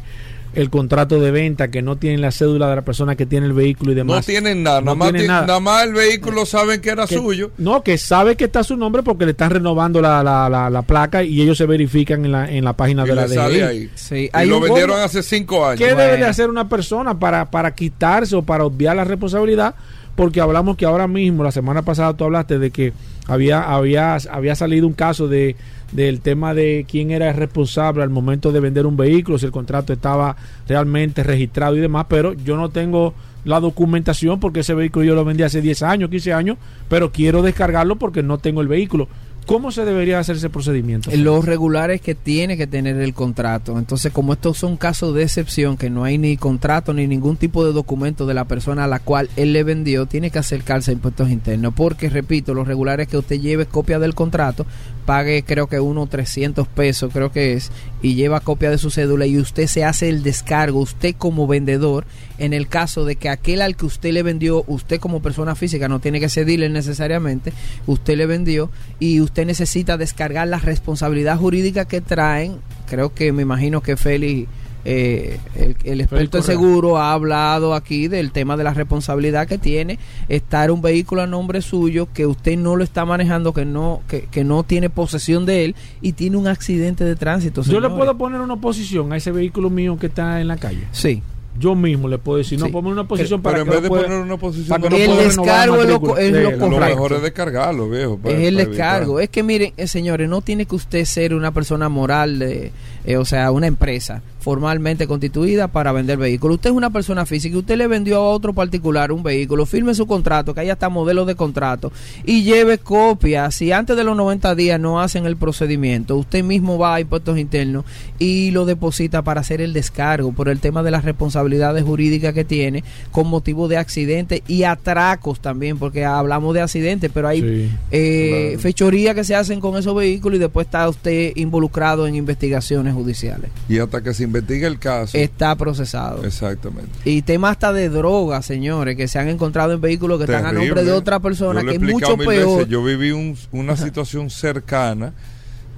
el contrato de venta, que no tienen la cédula de la persona que tiene el vehículo y demás. No tienen nada, No nada, más, tienen ti- nada. nada más el vehículo saben que era que- suyo. No, que sabe que está su nombre porque le están renovando la, la, la, la placa y ellos se verifican en la, en la página Y de la DGI. ahí. Sí, Y lo vendieron bono- hace cinco años. ¿Qué Bueno. debe de hacer una persona para, para quitarse o para obviar la responsabilidad? Porque hablamos que ahora mismo, la semana pasada tú hablaste de que había, había, había salido un caso de del tema de quién era el responsable al momento de vender un vehículo, si el contrato estaba realmente registrado y demás, pero yo no tengo la documentación porque ese vehículo yo lo vendí hace 10 años, 15 años, pero quiero descargarlo porque no tengo el vehículo. ¿Cómo se debería hacer ese procedimiento? Los regulares que tiene que tener el contrato. Entonces, como estos son casos de excepción, que no hay ni contrato ni ningún tipo de documento de la persona a la cual él le vendió, tiene que acercarse a impuestos internos. Porque, repito, los regulares que usted lleve copia del contrato, pague creo que uno 300 pesos, creo que es, y lleva copia de su cédula y usted se hace el descargo, usted como vendedor, en el caso de que aquel al que usted le vendió, usted como persona física, no tiene que dealer necesariamente, usted le vendió y usted necesita descargar la responsabilidad jurídica que traen, creo que me imagino que Félix... eh, el, el experto en Correa. seguro ha hablado aquí del tema de la responsabilidad que tiene estar un vehículo a nombre suyo que usted no lo está manejando que no que, que no tiene posesión de él y tiene un accidente de tránsito Yo le puedo poner una oposición a ese vehículo mío que está en la calle. sí Yo mismo le puedo decir, no, Sí. ponme una posición para Pero en que vez de poner una posición para que no el descargo es lo, es lo mejor es descargarlo, viejo. para- es el descargo. evitar. Es que miren, eh, señores, no tiene que usted ser una persona moral, de, eh, o sea, una empresa formalmente constituida para vender vehículos. Usted es una persona física y usted le vendió a otro particular un vehículo, firme su contrato, que haya hasta modelo de contrato y lleve copia. Si antes de los 90 días no hacen el procedimiento, usted mismo va a impuestos internos y lo deposita para hacer el descargo por el tema de las responsabilidades jurídicas que tiene con motivo de accidentes y atracos también, porque hablamos de accidentes, pero hay Sí. eh, Claro. fechorías que se hacen con esos vehículos y después está usted involucrado en investigaciones judiciales. Y hasta que se investigue el caso. Está procesado. Exactamente. Y tema hasta de drogas, señores, que se han encontrado en vehículos que están a nombre de otra persona, Yo que es mucho peor. veces. Yo viví un- una situación cercana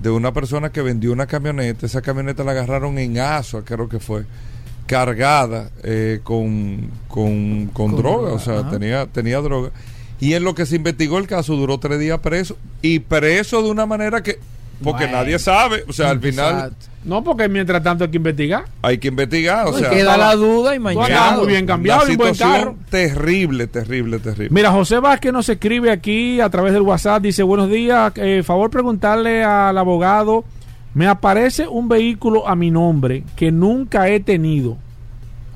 de una persona que vendió una camioneta. Esa camioneta la agarraron en Asua, creo que fue, cargada eh, con, con, con Con droga. droga, O sea, ajá. tenía, tenía droga. Y en lo que se investigó el caso duró tres días preso. Y preso de una manera que... Porque Bueno. nadie sabe. O sea, al final. No, porque mientras tanto hay que investigar. hay que investigar. O No, sea, queda la duda y mañana. muy bien cambiado un buen situación carro. terrible, terrible, terrible. Mira, José Vázquez nos escribe aquí a través del WhatsApp. Dice, buenos días, eh, favor preguntarle al abogado, me aparece un vehículo a mi nombre que nunca he tenido.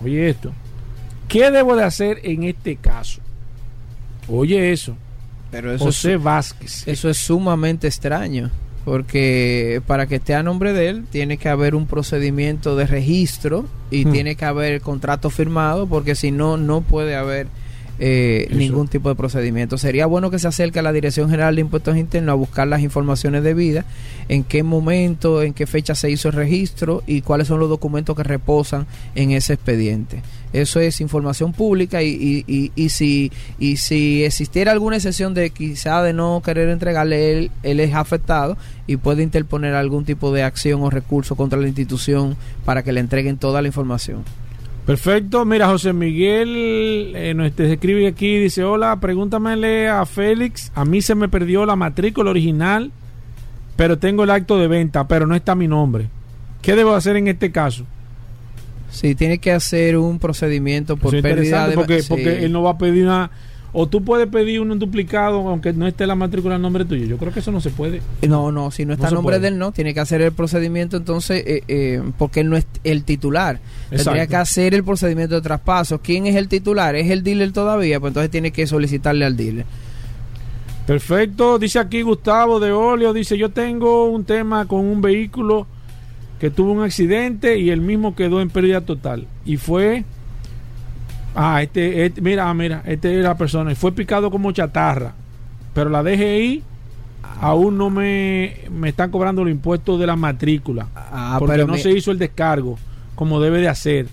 Oye esto, ¿qué debo de hacer en este caso? Oye eso, Pero eso José es, Vázquez. eso es sumamente extraño. Porque para que esté a nombre de él, tiene que haber un procedimiento de registro y Hmm. tiene que haber contrato firmado, porque si no, no puede haber eh, ningún tipo de procedimiento. Sería bueno que se acerque a la Dirección General de Impuestos Internos a buscar las informaciones debidas, en qué momento, en qué fecha se hizo el registro y cuáles son los documentos que reposan en ese expediente. Eso es información pública y, y, y, y si y si existiera alguna excepción de quizá de no querer entregarle, él, él es afectado y puede interponer algún tipo de acción o recurso contra la institución para que le entreguen toda la información. Perfecto. Mira, José Miguel eh, nos te escribe aquí, dice, hola, pregúntamele a Félix, a mí se me perdió la matrícula original, pero tengo el acto de venta, pero no está mi nombre. ¿Qué debo hacer en este caso? Sí, tiene que hacer un procedimiento por pérdida de porque, sí. porque él no va a pedir una... O tú puedes pedir un duplicado aunque no esté la matrícula en nombre tuyo. Yo creo que eso no se puede. No, no, si no está No se nombre puede. de él, no. Tiene que hacer el procedimiento entonces, eh, eh, porque él no es el titular. Tendría que hacer el procedimiento de traspaso. ¿Quién es el titular? ¿Es el dealer todavía? Pues entonces tiene que solicitarle al dealer. Perfecto. Dice aquí Gustavo de Olio, dice, yo tengo un tema con un vehículo que tuvo un accidente y el mismo quedó en pérdida total. Y fue... Ah, este, este- mira, mira, este es la persona. Fue picado como chatarra. Pero la DGI aún no me, me están cobrando los impuestos de la matrícula. Ah, porque pero no mi- se hizo el descargo como debe de hacer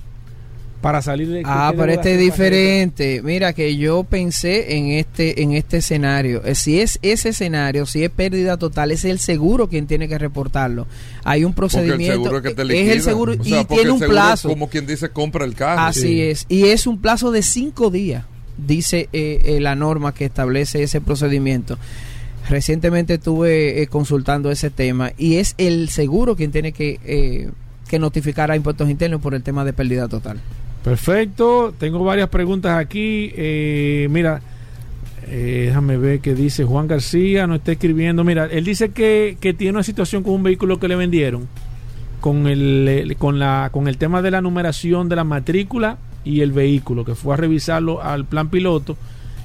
para salir de... Ah, ¿qué pero este es diferente. Mira que yo pensé en este en este escenario. Eh, Si es ese escenario, si es pérdida total, es el seguro quien tiene que reportarlo. Hay un Porque el procedimiento. seguro que te es el seguro O sea, y tiene el un plazo. Como quien dice, compra el carro. Así Sí. es. Y es un plazo de cinco días, dice eh, eh, la norma que establece ese procedimiento. Recientemente estuve eh, consultando ese tema y es el seguro quien tiene que, eh, que notificar a impuestos internos por el tema de pérdida total. Perfecto, tengo varias preguntas aquí. Eh, mira, eh, déjame ver qué dice Juan García, nos está escribiendo. Mira, él dice que, que tiene una situación con un vehículo que le vendieron, con el, el- con, la, con el tema de la numeración de la matrícula y el vehículo, que fue a revisarlo al plan piloto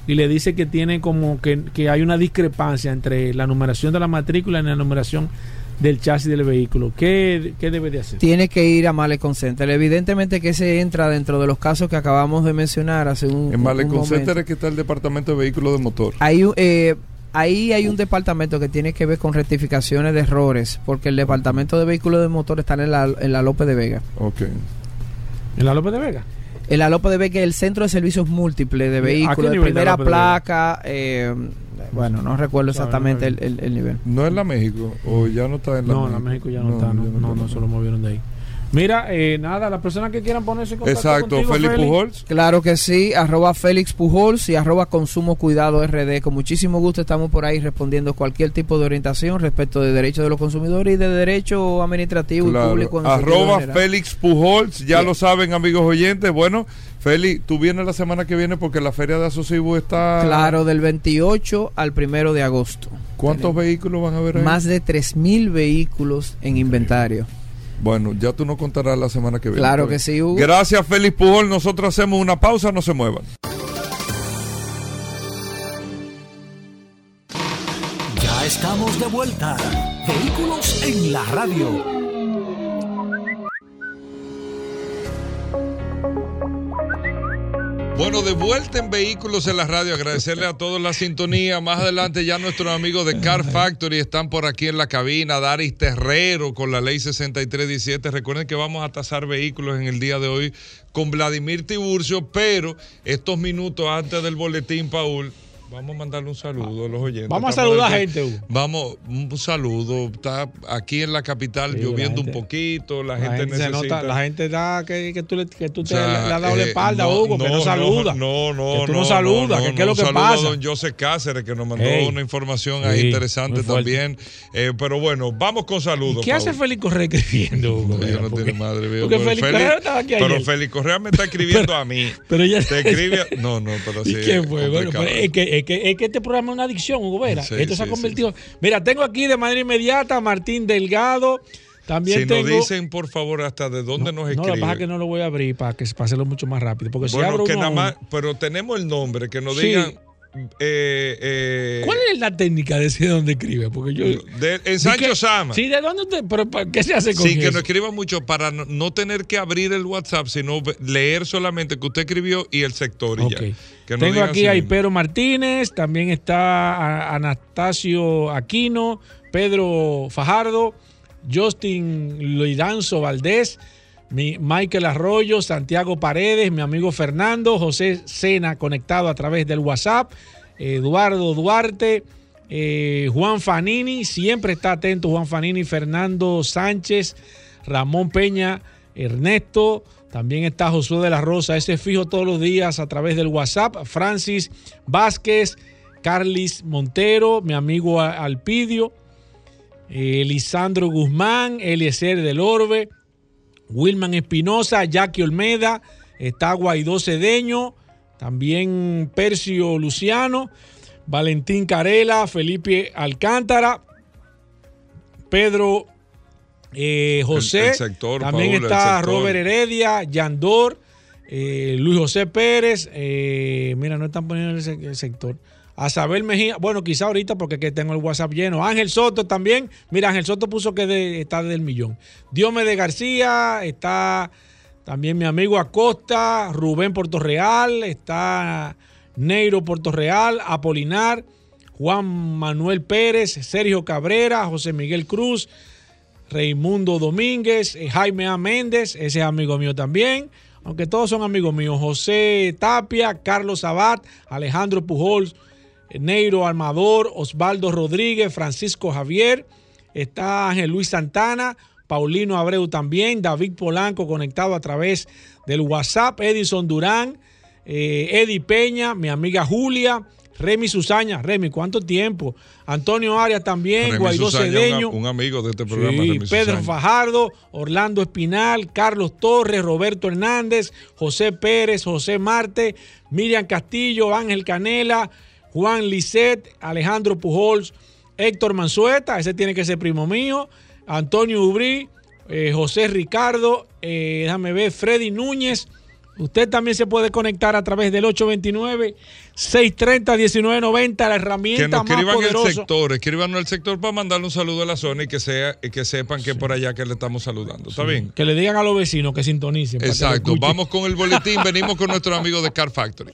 y le dice que tiene como que, que hay una discrepancia entre la numeración de la matrícula y la numeración del chasis del vehículo. ¿Qué, qué debe de hacer? Tiene que ir a Malecon Center. Evidentemente que ese entra dentro de los casos que acabamos de mencionar hace un, En Malecon. Center es que está el departamento de vehículos de motor. Hay un- eh, ahí hay un departamento que tiene que ver con rectificaciones de errores, porque el departamento de vehículos de motor está en la, en la López de Vega. Ok. ¿En la López de Vega? En la López de Vega es el centro de servicios múltiples de ¿A qué vehículos, de primera de placa. eh, bueno, no recuerdo exactamente no el, el- el nivel. ¿No es la México? ¿O ya no está en la No, México? la México ya no, está, no, no, no, se lo movieron de ahí. Mira, eh, nada, las personas que quieran ponerse en contacto Exacto, contigo, Félix Félix. Pujols. Claro que sí, arroba Félix Pujols y arroba Consumo Cuidado RD. Con muchísimo gusto estamos por ahí respondiendo cualquier tipo de orientación respecto de derechos de los consumidores y de derecho administrativo y público. Arroba. Félix Pujols, ya Bien. lo saben amigos oyentes. Bueno, Félix, tú vienes la semana que viene porque la feria de Asocibu está... Claro, del 28 al 1 de agosto. ¿Cuántos Tenemos vehículos van a ver ahí? Más de 3.000 vehículos en inventario. Bueno, ya tú nos contarás la semana que viene. Claro Está que sí, Hugo. Gracias Félix Pujol, nosotros hacemos una pausa, no se muevan. Ya estamos de vuelta. Vehículos en la radio. Bueno, de vuelta en Vehículos en la Radio, agradecerle a todos la sintonía. Más adelante ya nuestros amigos de Car Factory están por aquí en la cabina. Daris Terrero con la ley 6317. Recuerden que vamos a tasar vehículos en el día de hoy con Vladimir Tiburcio, pero estos minutos antes del boletín, Paul, vamos a mandarle un saludo a los oyentes. Vamos a saludar aquí- gente, Hugo. Vamos, un saludo. Está aquí en la capital Sí, lloviendo la gente- un poquito. La, La gente, necesita. nota, la gente da que, que tú, le, que tú te O sea, le, le has dado la eh, espalda, no, Hugo, que no no, saluda. No, no, que tú no. no, saludas, que qué es lo que saludo pasa. a don José Cáceres, que nos mandó Ey. una información ahí interesante también. Eh, pero bueno, vamos con saludos. ¿Qué hace. Félix Correa escribiendo, Hugo? No, no tiene madre. viejo. porque Félix Correa estaba aquí Pero. Félix Correa me está escribiendo a mí. Pero ya Te escribe. a- No, no, pero sí. ¿Y qué fue? Bueno, es, que, es, que, es que este programa es una adicción, Hugo Vera. Sí, Esto se ha sí, convertido. Mira, tengo aquí de manera inmediata a Martín Delgado. También Si tengo. nos dicen, por favor, hasta de dónde nos no, escriben. que pasa es que no lo voy a abrir para que para hacerlo mucho más rápido. Porque si abro que uno nada uno- más, pero tenemos el nombre, que nos digan eh, eh, ¿Cuál es la técnica de decir dónde escribe? Porque yo. de- en Sancho ¿De qué- Sama. Sí, ¿de dónde? ¿Pero qué se hace con que eso? no escriba mucho para no, no tener que abrir el WhatsApp, sino leer solamente que usted escribió y el sector y Ok. ya. Que no Tengo aquí a Hipero Martínez, también está Anastasio Aquino, Pedro Fajardo, Justin Loidanzo Valdés, mi Michael Arroyo, Santiago Paredes, mi amigo Fernando, José Sena conectado a través del WhatsApp, Eduardo Duarte, eh, Juan Fanini, siempre está atento Juan Fanini, Fernando Sánchez, Ramón Peña, Ernesto, también está Josué de la Rosa, ese fijo todos los días a través del WhatsApp, Francis Vázquez, Carlis Montero, mi amigo Alpidio, eh, Lisandro Guzmán, Eliezer del Orbe, Wilman Espinosa, Jackie Olmeda, está Guaidó Cedeño, también Percio Luciano, Valentín Carela, Felipe Alcántara, Pedro eh, José, El- el sector, también Paola, está. Robert Heredia, Yandor, eh, Luis José Pérez, eh, mira, no están poniendo el sector. A Sabel Mejía, bueno, quizá ahorita porque que tengo el WhatsApp lleno. Ángel Soto también. Mira, Ángel Soto puso que de- está del millón. Diome de García, está también mi amigo Acosta, Rubén Portorreal, está Neiro Portorreal, Apolinar, Juan Manuel Pérez, Sergio Cabrera, José Miguel Cruz, Raimundo Domínguez, eh, Jaime A. Méndez, ese es amigo mío también, aunque todos son amigos míos, José Tapia, Carlos Sabat, Alejandro Pujols, Neiro Armador, Osvaldo Rodríguez, Francisco Javier, está Ángel Luis Santana, Paulino Abreu también, David Polanco conectado a través del WhatsApp, Edison Durán, eh, Eddie Peña, mi amiga Julia, Remy Susaña, Remy, ¿cuánto tiempo? Antonio Arias también, Remy Guaidó Susaña, Cedeño. Un, un amigo de este programa. Sí, Remy Pedro Susaña. Fajardo, Orlando Espinal, Carlos Torres, Roberto Hernández, José Pérez, José Marte, Miriam Castillo, Ángel Canela, Juan Lisset, Alejandro Pujols, Héctor Manzueta, ese tiene que ser primo mío, Antonio Ubrí, eh, José Ricardo, eh, déjame ver, Freddy Núñez. Usted también se puede conectar a través del 829-630-1990, la Que herramienta nos más escriban el poderosa. sector, escriban el sector para mandarle un saludo a la zona y que sea que sepan que por allá que le estamos saludando. ¿Está bien? Que le digan a los vecinos que sintonicen. que Exacto. Vamos con el boletín. Venimos con nuestro amigo de Car Factory.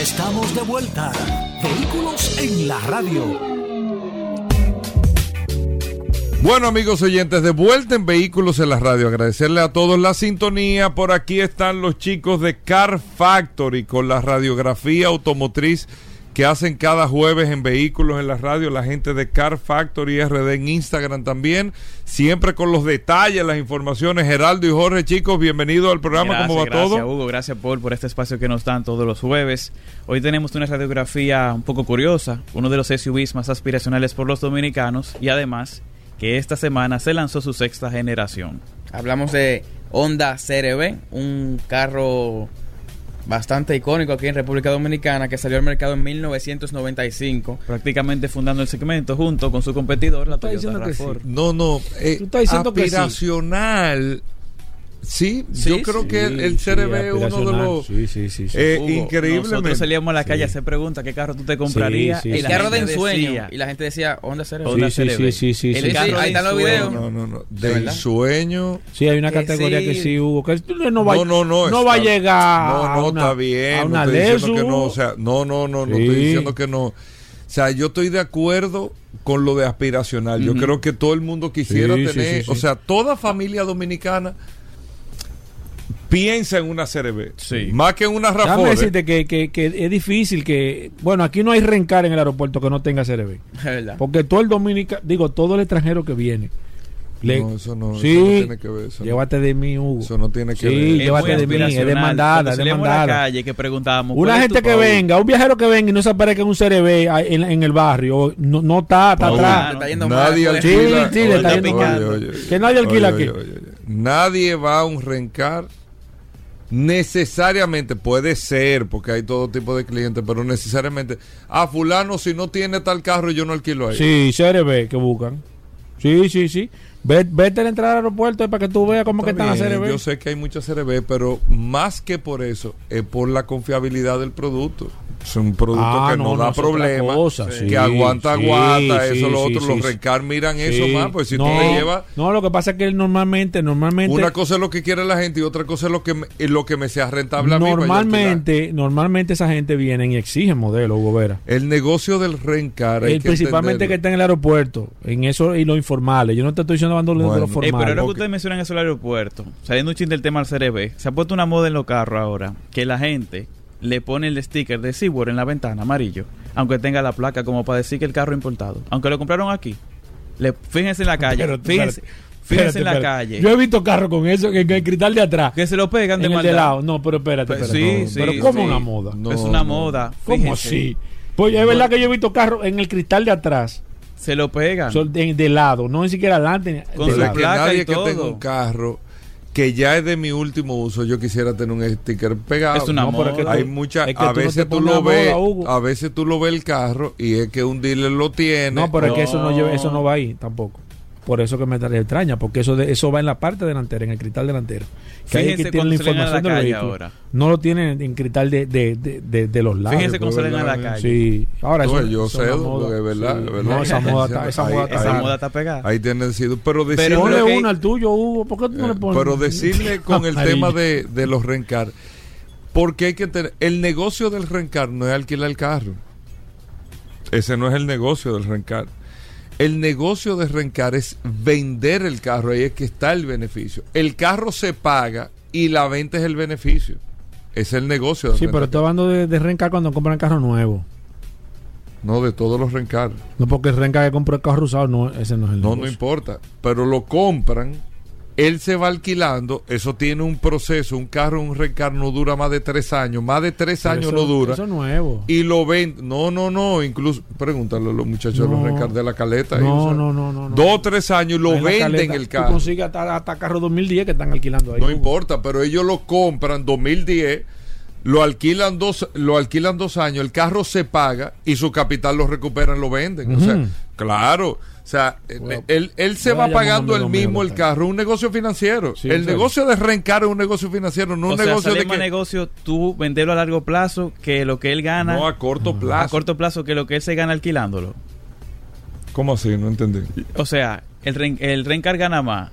Estamos de vuelta. Vehículos en la radio. Bueno, amigos oyentes, de vuelta en Vehículos en la Radio. Agradecerle a todos la sintonía. Por aquí están los chicos de Car Factory con la radiografía automotriz que hacen cada jueves en Vehículos en la Radio. La gente de Car Factory RD en Instagram también. Siempre con los detalles, las informaciones. Geraldo y Jorge, chicos, bienvenidos al programa. Gracias, ¿Cómo va gracias, todo? Hugo, gracias Paul por este espacio que nos dan todos los jueves. Hoy tenemos una radiografía un poco curiosa, uno de los SUVs más aspiracionales por los dominicanos y además que esta semana se lanzó su sexta generación. Hablamos de Honda CRB, un carro bastante icónico aquí en República Dominicana que salió al mercado en 1995. Prácticamente fundando el segmento junto con su competidor, la Toyota diciendo que sí. RAV4. No, no. eh, Tú estás diciendo que sí. aspiracional. Sí, Sí, yo creo sí, que el, el CRB es uno de los. Sí, sí, sí. sí. eh, Hugo, increíblemente. Nosotros salíamos a la calle Sí. a hacer preguntas, ¿qué carro tú te comprarías? Sí, Y sí, El la carro de gente ensueño. decía, Y la gente decía Honda CRB. Honda Sí, sí, CRB. sí, sí, sí, El sí. carro Ahí de están los ensueño. videos. No, no, no. ¿De De verdad? sueño. Sí, hay una Que categoría sí. que sí, Hugo. Que no, va, No, no, no. no va a está- llegar No, a no, una, está bien. a no una estoy diciendo que no. O sea, no, no, no, no estoy diciendo que no. O sea, yo estoy de acuerdo con lo de aspiracional. Yo creo que todo el mundo quisiera sí, tener. sí, sí. O sea, toda familia dominicana piensa en una CRB. Sí. Más que en una Déjame Rafael. decirte que, que, que es difícil que... Bueno, aquí no hay rencar en el aeropuerto que no tenga CRB. Es verdad. Porque todo el dominicano... Digo, todo el extranjero que viene... le- No, eso no, sí, eso no tiene que ver. Eso, no- llévate de mí, Hugo. eso no tiene que Sí, ver. llévate de mí, es demandada, es la demandada. calle que preguntábamos Una ¿cuál es gente que venga, un viajero que venga y no se aparezca en un CRB en, en el barrio, no, no está, está atrás. Está yendo Nadie mal, alquila. sí, le está Oye, yendo oye, mal. oye, Que nadie alquila oye, aquí. Nadie va a un rencar necesariamente puede ser porque hay todo tipo de clientes pero necesariamente a fulano si no tiene tal carro yo no alquilo ahí Sí, CRB que buscan. Sí, sí, sí. Ve- Vete a la entrada al aeropuerto para que tú veas cómo que Está están las CRB. Yo sé que hay muchas CRB, pero más que por eso, es por la confiabilidad del producto. Es un producto Ah, que no, da problemas, que aguanta, sí, aguanta, sí, eso, lo sí, otro. sí, los rencar miran eso más, pues si no, tú le llevas... No, lo que pasa es que él normalmente, normalmente... Una cosa es lo que quiere la gente y otra cosa es lo que me, lo que me sea rentable a mí. Normalmente, normalmente esa gente viene y exige modelo, Hugo Vera. El negocio del rencar El principalmente que está en el aeropuerto, en eso y lo informales. Yo no te estoy diciendo hablando de Bueno. los Eh, formales. pero ahora que ustedes mencionan eso del aeropuerto, saliendo un chin del tema del CRB, se ha puesto una moda en los carros ahora que la gente le pone el sticker de SeaWorld en la ventana, amarillo, aunque tenga la placa como para decir que el carro es importado. Aunque lo compraron aquí. Le, fíjense en la calle. Espérate, fíjense fíjense en la Espérate, calle. Yo he visto carros con eso, en el cristal de atrás. que se lo pegan de en el maldad. de lado. No, pero espérate, Pues espérate. sí, pero sí, ¿cómo sí. una moda? No, es una no. moda. ¿Cómo así? Pues es verdad que yo he visto carros en el cristal de atrás, Se lo pegan. son de, de lado, no ni siquiera adelante. ni- Con de su Pero lado. que placa nadie y que todo. tenga un carro que ya es de mi último uso, yo quisiera tener un sticker pegado. Es una No, moda. Hay tú- muchas, es que a tú no veces tú lo moda, ves, a veces tú lo ves el carro y es que un dealer lo tiene. No, pero es que eso no, No. lleva- eso no va ahí tampoco. Por eso que me extraña, porque eso de, eso va en la parte delantera, en el cristal delantero. Que ahí es Fíjense que tiene la la información del calle vehículo. ahora. No lo tienen en cristal de, de, de, de- de los lados. Fíjense cómo salen a la calle. Sí, ahora eso, yo eso sé, es verdad, Sí. verdad. No, esa moda está, esa Ahí- moda ahí- está. Esa ahí- moda está pegada. Ahí tiene sido, pero Pero decirle, Ponle lo que- una al tuyo, Hugo. ¿Por qué tú no le eh, pones? pero decirle con el tema de, de los rencar, porque hay que tener, el negocio del rencar no es alquilar el carro. Ese no es el negocio del rencar. El negocio de rencar es vender el carro, ahí es que está el beneficio. El carro se paga y la venta es el beneficio. Es el negocio del Sí, pero estoy hablando de, de rencar cuando compran carro nuevo. No, de todos los rencar. No porque el rencar que compró el carro usado, no, ese no es el No, no importa. Pero lo compran, él se va alquilando, eso tiene un proceso, un carro, un rencar no dura más de tres años, más de tres Pero años eso- no dura. Eso es nuevo. Y lo ven, no, no, no, incluso, pregúntale a los muchachos de No. los rencar de la caleta. No, ellos no, no, no, no. Dos tres años lo en la venden caleta, el Tú carro. consigues hasta, hasta carro 2010 que están alquilando ahí. No importa, pero ellos lo compran 2010, lo alquilan dos, lo alquilan dos años, el carro se paga y su capital lo recuperan, lo venden. O sea, claro. O sea, Bueno, él, él se a va a pagando mío mismo el carro, un negocio financiero. Sí, el negocio de rencar es un negocio financiero, no o un sea, negocio sale de más que negocio tú venderlo a largo plazo que lo que él gana no a corto a plazo. corto plazo que lo que él se gana alquilándolo. ¿Cómo así? No entendí. O sea, el, ren- el rencar gana más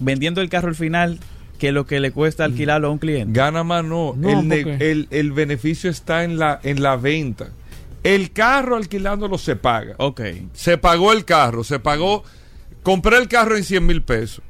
vendiendo el carro al final que lo que le cuesta alquilarlo a un cliente. Gana más no. No, el, el, el beneficio está en la, en la venta. El carro alquilándolo se paga. Ok. Se pagó el carro, se pagó. Compré el carro en 100 mil pesos.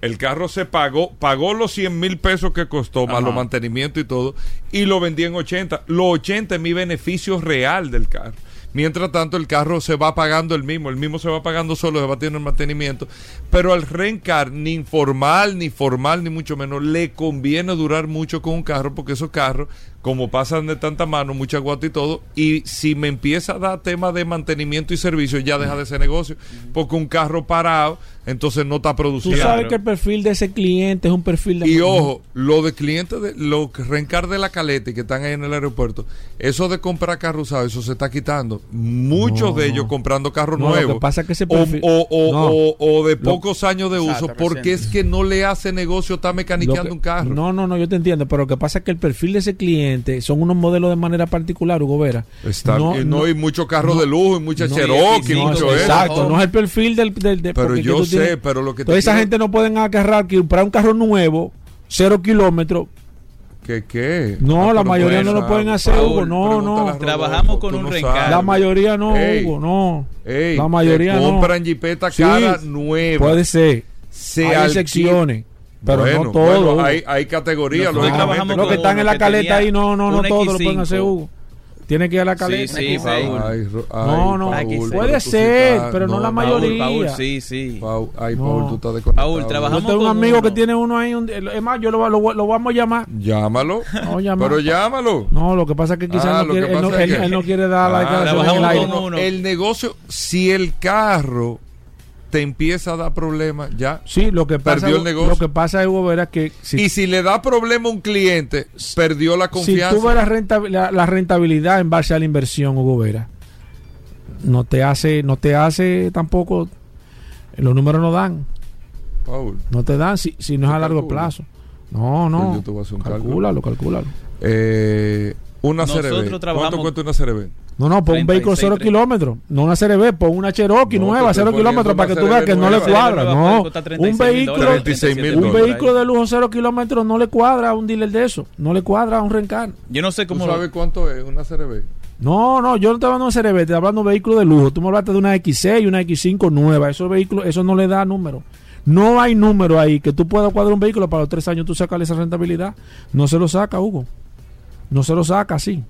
El carro se pagó, pagó los 100 mil pesos que costó, más los mantenimientos y todo, y lo vendí en 80. Los 80 es mi beneficio real del carro. Mientras tanto, el carro se va pagando el mismo, el mismo se va pagando solo, se va teniendo el mantenimiento. Pero al rencar, ni informal, ni formal, ni mucho menos, le conviene durar mucho con un carro, porque esos carros, como pasan de tanta mano, mucha guata y todo, y si me empieza a dar tema de mantenimiento y servicio, ya deja de ser negocio, porque un carro parado, entonces no está Tú produciendo. sabes que el perfil de ese cliente es un perfil de... Y ojo, lo de clientes, de, lo que rencar de la caleta y que están ahí en el aeropuerto, eso de comprar carro usado, eso se está quitando. Muchos No, de ellos comprando carros No, lo nuevos. que pasa es que ese o, perfil- o, o- No. o- o de Lo- pocos años de uso, porque es que no le hace negocio estar Lo mecaniqueando que- un carro. No, no, no, yo te entiendo, pero lo que pasa es que el perfil de ese cliente son unos modelos de manera particular, Hugo Vera. Está, No, y no, no, hay muchos carros no, de lujo y muchas no, Cherokee, no, No, mucho es- eso. exacto, no es el perfil del... del- de- Pero yo sé, tienes- pero lo que te Toda esa quiero- gente no pueden agarrar, comprar un carro nuevo, cero kilómetros. ¿Qué qué? No, la mayoría no lo pueden hacer, Paul, Hugo, no, no. Trabajamos con un no rencar. La mayoría no, Ey. Hugo, no. Ey, La mayoría te no. compran jipeta Sí, cara nueva. Puede ser. se Hay excepciones, pero Bueno, no todo. bueno, hay, hay categorías, Los que están en la que caleta ahí, no, no, no todos lo pueden X5. hacer, Hugo. Tiene que ir a la caleta. Sí, sí, Paul. Ay, No, no, Paul, puede ser, estás- pero no la Paul, mayoría. Paul, sí, sí. Paul, ay, No. Paul, tú estás desconectado. Paul, trabajamos Yo tengo un amigo que tiene uno ahí. un- es más, yo lo, lo- lo vamos a llamar. Llámalo. Pero llámalo. No, lo que pasa es que quizás Ah, no quiere, que él, no, que- él no quiere dar la declaración en el aire. con uno. El negocio, si el carro te empieza a dar problemas, ya. Sí, lo que pasa, Perdió el negocio. lo que pasa es, Hugo que si, Y si le da problema a un cliente, perdió la si confianza. tú ves la, renta- la- la rentabilidad en base a la inversión, Hugo Vera, no te hace, no te hace tampoco, los números no dan. Paul. No te dan si, si no es ¿Tú a largo plazo. No, Pues no. Calcúlalo, calcúlalo. Eh, una Nosotros CRB. ¿Cuánto cuesta una CRB? No, no, pon un 36, vehículo cero 30. kilómetros. No una CRB, pon una Cherokee No, nueva, te cero kilómetros, para que tú una veas que no le cuadra. No, un 36 mil vehículo, dólares, 36 mil un vehículo de lujo cero kilómetros no le cuadra a un dealer de eso. No le cuadra a un rencar. Yo no sé ¿Tú cómo... sabes cuánto es una CRB? No, no, yo no estoy hablando de CRB, estoy hablando de vehículo de lujo. Tú me hablaste de una X6 y una X5 nueva. Esos vehículos, eso no le da número. No hay número ahí que tú puedas cuadrar un vehículo para los tres años tú sacarle esa rentabilidad. No se lo saca, Hugo. No se lo saca así.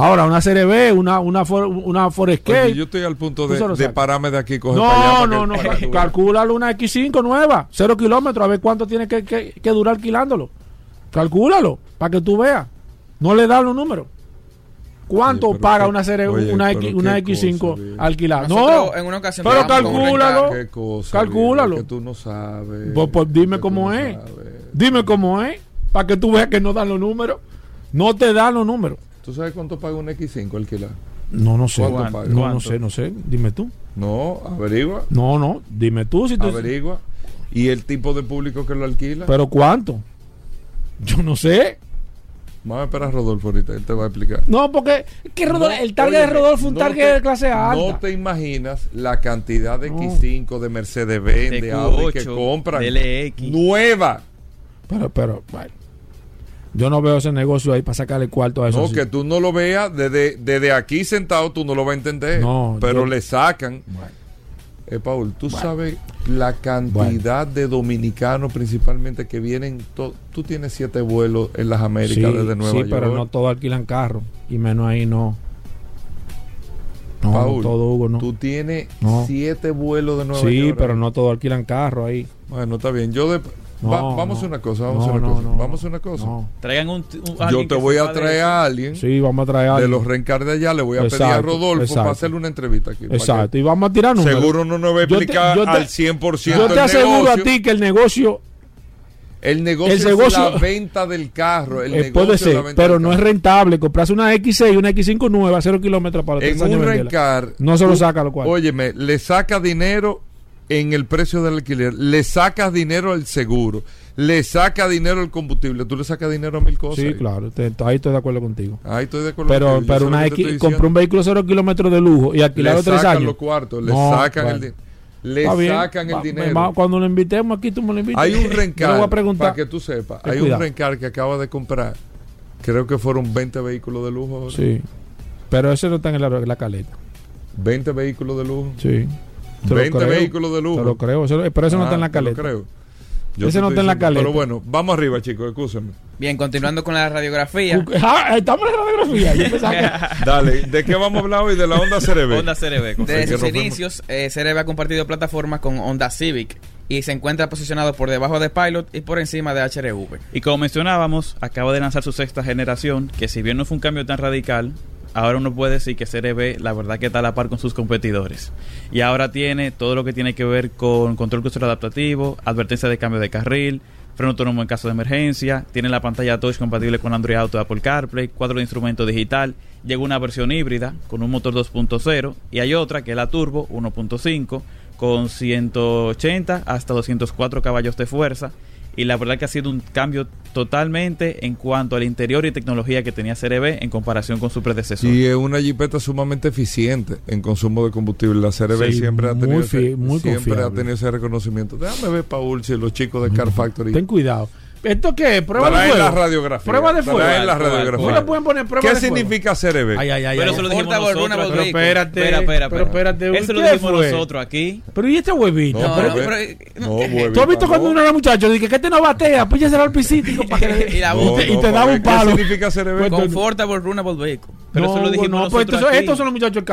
Ahora, una CRB, una, una, For- una Forescape. Yo estoy al punto de, pararme de aquí y coger para allá. No, para no, no, veas. calcúlalo una X5 nueva, cero kilómetros, a ver cuánto tiene que, que- que durar alquilándolo. Calcúlalo, para que tú veas. No le dan los números. ¿Cuánto Oye, paga qué- una, serie, oye, una, X, una cosa, X5 viejo. alquilada? Nosotros No, en una ocasión pero calcúlalo. Qué cosa, Calcúlalo. tú no sabes. Pues, pues dime cómo no es. Dime cómo es, para que tú veas que no dan los números. No te dan los números. ¿Tú sabes cuánto paga un X5 alquilar? No, no sé. ¿Cuánto No, paga? no ¿Cuánto? sé, no sé. Dime tú. No, averigua, No, no. Dime tú si tú. averigua. ¿Y el tipo de público que lo alquila? Pero ¿cuánto? Yo no sé. Vamos a esperar a Rodolfo ahorita, él te va a explicar. No, porque que Rodolfo- No, el target de Rodolfo es un no target te- de clase alta. No te imaginas la cantidad de No. X5, de Mercedes-Benz, de, De Audi que Q8, compran. LX. Nueva. Pero, pero, bueno. Yo no veo ese negocio ahí para sacarle cuarto a eso. No, sí. que tú no lo veas desde, desde aquí sentado, tú no lo vas a entender. No, pero yo- le sacan. Bueno. Eh, Paul, tú sabes la cantidad de dominicanos principalmente que vienen. tú tienes siete vuelos en las Américas Sí, desde Nueva sí, York. pero no todos alquilan carro. Y menos ahí no. No, Paul, no todo Hugo, no. Tú tienes No. siete vuelos de Nueva Sí, York. pero no todos alquilan carro ahí. Bueno, está bien. Yo de- No, va- vamos a no. una cosa. Vamos a No, una no, cosa. no, vamos a no. hacer una cosa. No. Traigan un, un- Yo te voy a de traer a alguien Sí, vamos a traer a de alguien. los reencar de allá. Le voy a pedir a Rodolfo exacto. para hacerle una entrevista aquí. Exacto. Y vamos a tirar números. Seguro no nos va a Yo te- explicar yo te- al 100% Yo te el aseguro negocio. a ti que el negocio El negocio, El es negocio- la venta del carro. El eh, negocio puede es ser, la venta pero no es rentable. Comprarse una X6 una X5 nueva, cero kilómetros para En un rencar. No se lo saca lo cual. Óyeme, le saca dinero en el precio del alquiler. Le sacas dinero al seguro. Le saca dinero al combustible. Tú le sacas dinero a mil cosas. Sí, claro. te- ahí estoy de acuerdo contigo. Ahí estoy de acuerdo. Pero, contigo. Pero una X, compré un vehículo cero kilómetros de lujo y Le alquilarlo tres años. los cuartos. Le No, sacan bueno. el dinero. Le bien. sacan el dinero. va- cuando lo invitemos aquí, tú me lo invitas. Hay un rencar, para que tú sepas, hay cuidado. un rencar que acaba de comprar, creo que fueron 20 vehículos de lujo. Sí. Pero ese no está en la, la caleta. 20 vehículos de lujo. Sí. Te lo 20 creo. vehículos de lujo. Te lo creo. Pero eso no Ah, está en la lo caleta. creo. Ese no está en la caleta. Pero bueno, vamos arriba, chicos, escúsenme. Bien, continuando con la radiografía. Ah, estamos en la radiografía. Yo pensaba que- Dale, ¿de qué vamos a hablar hoy? De la Honda CRB. Honda CRB. con- Desde sus inicios, eh, CRB ha compartido plataforma con Honda Civic y se encuentra posicionado por debajo de Pilot y por encima de HRV. Y como mencionábamos, acaba de lanzar su sexta generación, que si bien no fue un cambio tan radical, ahora uno puede decir que CRB la verdad que está a la par con sus competidores. Y ahora tiene todo lo que tiene que ver con control crucero adaptativo, advertencia de cambio de carril, freno autónomo en caso de emergencia, tiene la pantalla touch compatible con Android Auto y Apple CarPlay, cuadro de instrumento digital, llega una versión híbrida con un motor 2.0 y hay otra que es la Turbo 1.5 con 180 hasta 204 caballos de fuerza y la verdad que ha sido un cambio totalmente en cuanto al interior y tecnología que tenía CRB en comparación con su predecesor. Y es una jipeta sumamente eficiente en consumo de combustible. La CRB Sí, siempre ha tenido, ese, muy siempre ha tenido ese reconocimiento. Déjame ver, Paul, si los chicos de Car Factory Ten cuidado. ¿Esto qué? ¿Prueba de fuego? la radiografía. Prueba de fuego. Traen la ¿Cuál, cuál, radiografía. ¿No le pueden poner prueba ¿Qué de significa CRB? Ay, ay, ay. Pero ay. eso lo dijimos nosotros. Runable Pero espérate. Espera, espera, Pero espera. espérate. Eso lo ¿qué dijimos fue? nosotros aquí. Pero ¿y este huevito? No, Pero- pero- pero- No, ¿Tú has huevita, visto cuando no. uno era muchacho? Dice que este no batea, pues ya será el pisítico para que Y la te, y No, te no, daba un ¿qué palo. significa CRB? Comfortable Runnable Vehicle. Pero no, eso lo dijimos no, pues nosotros estos, aquí. estos son los muchachos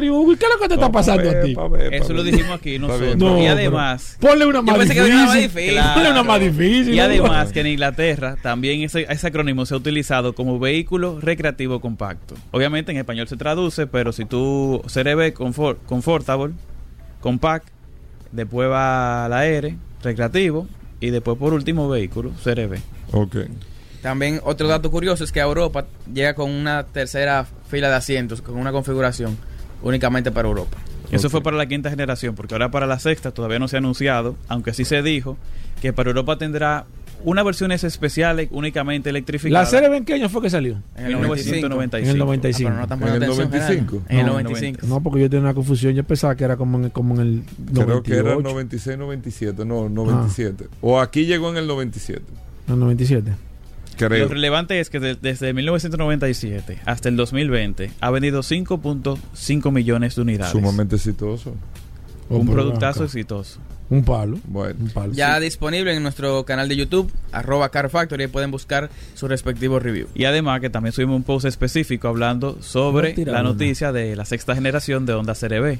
del Hugo. ¿Y qué es lo que te está No, pasando pa' a ti? pa' ver, pa' Eso lo dijimos aquí nosotros. No, y pero- además, Ponle una más pensé que difícil. era una más difícil. Ponle una más difícil. y ¿no? además que en Inglaterra también ese, ese acrónimo se ha utilizado como vehículo recreativo compacto. Obviamente en español se traduce, pero si tú CRB confort, Comfortable, Compact, después va la R, recreativo, y después por último vehículo, CRB. Ok. También otro dato curioso es que a Europa llega con una tercera fila de asientos, con una configuración únicamente para Europa. Eso fue para la quinta generación, porque ahora para la sexta todavía no se ha anunciado, aunque sí se dijo que para Europa tendrá unas versiones especiales únicamente La electrificadas. serie en qué año fue que salió? En el 95. 1995. En el 95. Ah, pero no ¿En el poniendo atención, 95? Gerardo. En el No, 95. No, porque yo tenía una confusión. Yo pensaba que era como en, como en el 98. Creo que era 96, 97. No, 97. O aquí llegó en el 97. No, 97. Creo. Lo relevante es que de- desde 1997 hasta el 2020 ha vendido 5.5 millones de unidades. Sumamente exitoso. Oh, un productazo acá. exitoso. Un palo. Bueno. Un palo. Ya sí. disponible en nuestro canal de YouTube, arroba Car Factory, y pueden buscar su respectivo review. Y además que también subimos un post específico hablando sobre la una. noticia de la sexta generación de Honda CRB.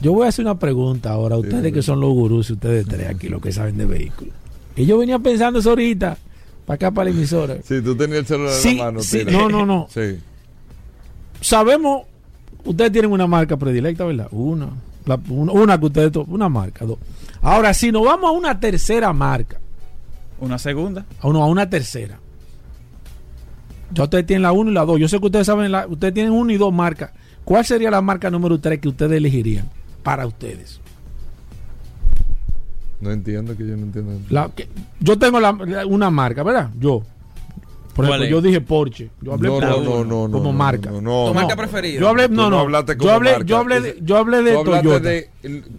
Yo voy a hacer una pregunta ahora a ustedes Sí. que son los gurús, ustedes tres aquí, los que saben de vehículos. Y yo venía pensando eso ahorita, para acá, para la emisora. Si tú tenías el celular Sí, en la mano, sí, tira. no, no, no. Sí. Sabemos, ustedes tienen una marca predilecta, ¿verdad? Una. La- una, una que ustedes, una marca, dos. Ahora, si nos vamos a una tercera marca, Una segunda. a, uno, a una tercera. Ya ustedes tienen la 1 y la 2. Yo sé que ustedes saben, la, ustedes tienen una y dos marcas. ¿Cuál sería la marca número 3 que ustedes elegirían para ustedes? No entiendo que yo no entiendo. La, que- yo tengo la- la- una marca, ¿verdad? Yo. Por ¿Cuál ejemplo, yo dije Porsche. Yo hablé no, por no, no, no, como no, marca. No, no, ¿Tu marca preferida? Yo hablé, no, no yo hablé, marca. yo hablé, de, yo hablé de Tú Toyota. de.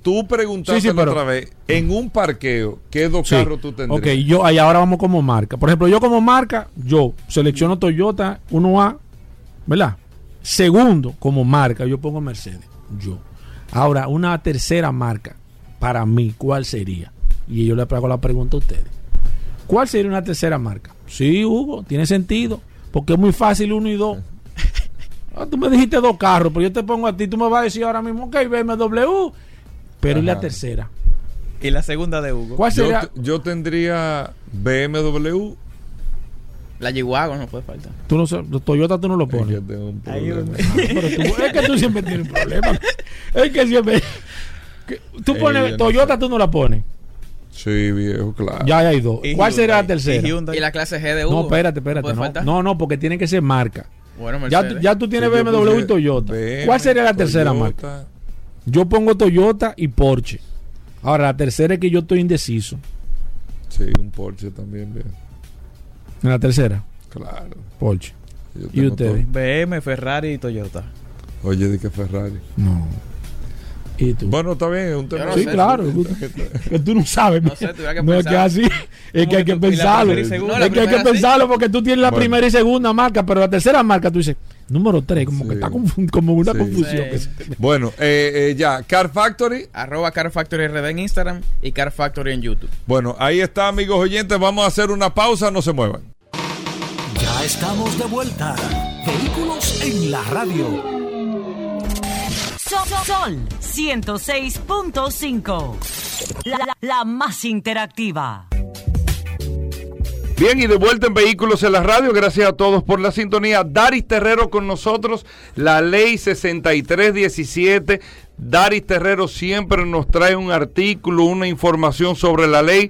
Tú preguntaste Sí, sí, pero- otra vez. En un parqueo, ¿qué dos Sí. carros tú tendrías? Ok, yo ahí ahora vamos como marca. Por ejemplo, yo como marca, yo selecciono Toyota 1A, ¿verdad? Segundo, como marca, yo pongo Mercedes. Yo. Ahora, una tercera marca, para mí, ¿cuál sería? Y yo le hago la pregunta a ustedes. ¿Cuál sería una tercera marca? Sí, Hugo, tiene sentido. Porque es muy fácil uno y dos. Ah, tú me dijiste dos carros, pero yo te pongo a ti, tú me vas a decir ahora mismo, ok, BMW. Pero ¿y la Ajá. tercera? Y la segunda de Hugo. ¿Cuál Yo, sería? yo tendría BMW. La Chihuahua no puede faltar. Tú no sabes, Toyota tú no lo Es que pones. tengo un problema. Ah, pero tú- es que tú siempre tienes un problema. Es que siempre. que tú pones yo no Toyota, sé. tú no la pones. Sí, viejo, claro. Ya hay dos. ¿Cuál será la Hyundai. tercera? Y Hyundai. Y la clase G de Hugo. No, espérate, espérate. ¿Puede No, no, no, porque tiene que ser marca. Bueno, Ya, tú- ya tú tienes Sí, BMW y Toyota. ¿Cuál sería la tercera Toyota. marca? Yo pongo Toyota y Porsche. Ahora, la tercera es que yo estoy indeciso. Sí, un Porsche también, bien. En la tercera, Claro. Porsche. ¿Y ustedes? BM, Ferrari y Toyota. Oye, di que Ferrari. No. ¿Y tú? Bueno, está bien, es un tema. no sí, sé, claro. que tú no sabes. No sé, tuviera que no es que así. Es que hay que tú- pensarlo. segunda. Es que hay que pensarlo porque tú tienes la Bueno. primera y segunda marca, pero la tercera marca tú dices, número 3, como Sí. que está como una Sí. confusión. Sí. Bueno, eh, eh, ya, Car Factory. Arroba Car Factory RD en Instagram y Car Factory en YouTube. Bueno, ahí está, amigos oyentes. Vamos a hacer una pausa, no se muevan. Ya estamos de vuelta. Vehículos en la radio. Sol, Sol 106.5. La, la- la más interactiva. Bien, y de vuelta en Vehículos en la Radio. Gracias a todos por la sintonía. Daris Terrero con nosotros. La ley 6317. Daris Terrero siempre nos trae un artículo, una información sobre la ley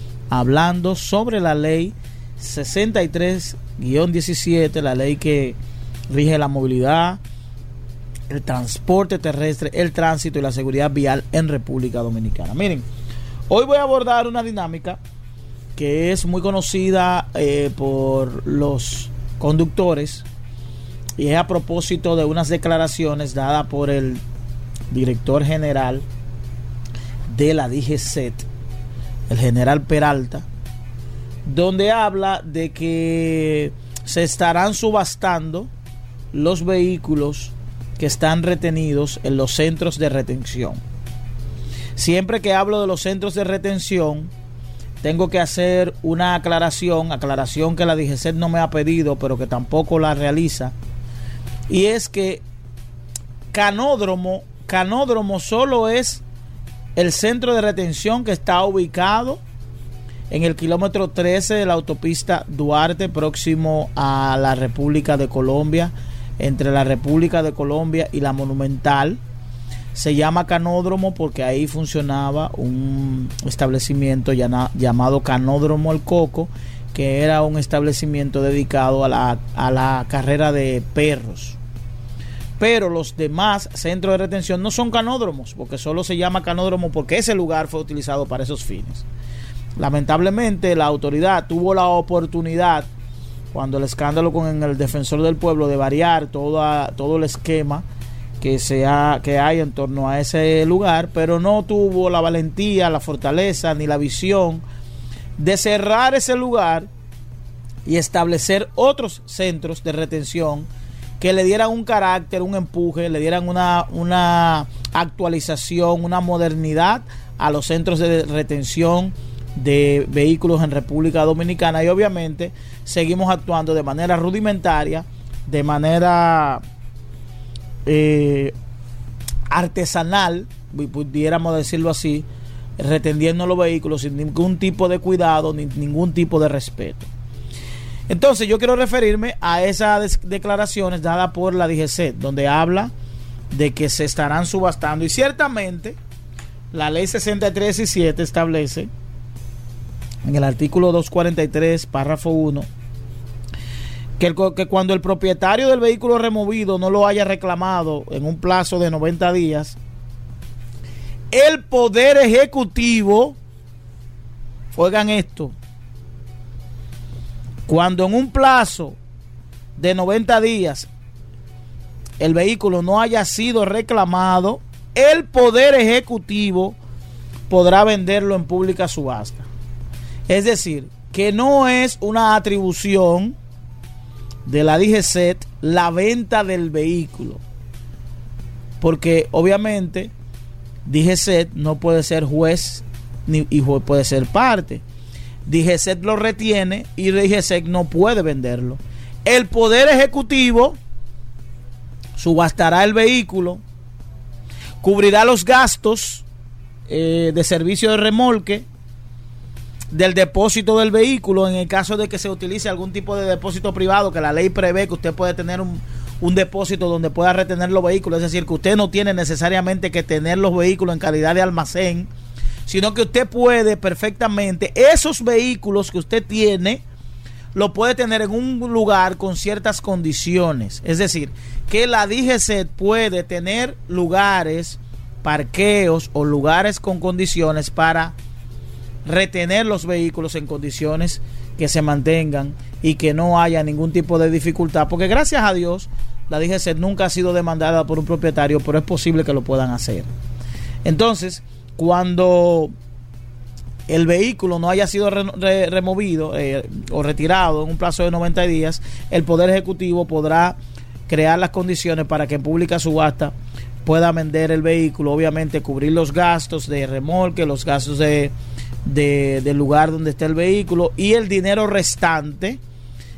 hablando sobre la ley 63-17, la ley que rige la movilidad, el transporte terrestre, el tránsito y la seguridad vial en República Dominicana. Miren, hoy voy a abordar una dinámica que es muy conocida eh, por los conductores y es a propósito de unas declaraciones dadas por el director general de la DGCET, el general Peralta, donde habla de que se estarán subastando los vehículos que están retenidos en los centros de retención. Siempre que hablo de los centros de retención, tengo que hacer una aclaración, aclaración que la DGCET no me ha pedido, pero que tampoco la realiza. Y es que canódromo, canódromo solo es el centro de retención que está ubicado en el kilómetro 13 de la autopista Duarte, próximo a la República de Colombia, entre la República de Colombia y la Monumental. Se llama Canódromo porque ahí funcionaba un establecimiento llamado Canódromo El Coco, que era un establecimiento dedicado a la, a la carrera de perros. Pero los demás centros de retención no son canódromos, porque solo se llama canódromo porque ese lugar fue utilizado para esos fines. Lamentablemente la autoridad tuvo la oportunidad, cuando el escándalo con el defensor del pueblo, de variar todo el esquema que, que hay en torno a ese lugar, pero no tuvo la valentía, la fortaleza ni la visión de cerrar ese lugar y establecer otros centros de retención que le dieran un carácter, un empuje, le dieran una, una actualización, una modernidad a los centros de retención de vehículos en República Dominicana y obviamente seguimos actuando de manera rudimentaria, de manera eh, artesanal, pu- pudiéramos decirlo así, retendiendo los vehículos sin ningún tipo de cuidado ni ningún tipo de respeto. Entonces yo quiero referirme a esas declaraciones dadas por la DGC, donde habla de que se estarán subastando. Y ciertamente la ley 63 y 7 establece en el artículo 243, párrafo 1, que, que cuando el propietario del vehículo removido no lo haya reclamado en un plazo de 90 días, el Poder Ejecutivo, oigan esto, cuando en un plazo de 90 días el vehículo no haya sido reclamado, el Poder Ejecutivo podrá venderlo en pública subasta. Es decir, que no es una atribución de la DGCET la venta del vehículo. Porque obviamente DGCET no puede ser juez ni puede ser parte. DGCET lo retiene y DGCET no puede venderlo. El Poder Ejecutivo subastará el vehículo, cubrirá los gastos eh, de servicio de remolque del depósito del vehículo en el caso de que se utilice algún tipo de depósito privado que la ley prevé que usted puede tener un, un depósito donde pueda retener los vehículos, es decir, que usted no tiene necesariamente que tener los vehículos en calidad de almacén, sino que usted puede perfectamente esos vehículos que usted tiene lo puede tener en un lugar con ciertas condiciones. Es decir, que la DGC puede tener lugares, parqueos o lugares con condiciones para retener los vehículos en condiciones que se mantengan y que no haya ningún tipo de dificultad. Porque gracias a Dios, la DGC nunca ha sido demandada por un propietario, pero es posible que lo puedan hacer. Entonces, cuando el vehículo no haya sido re- re- removido eh, o retirado en un plazo de 90 días, el Poder Ejecutivo podrá crear las condiciones para que en pública subasta pueda vender el vehículo, obviamente cubrir los gastos de remolque, los gastos de- del lugar donde está el vehículo y el dinero restante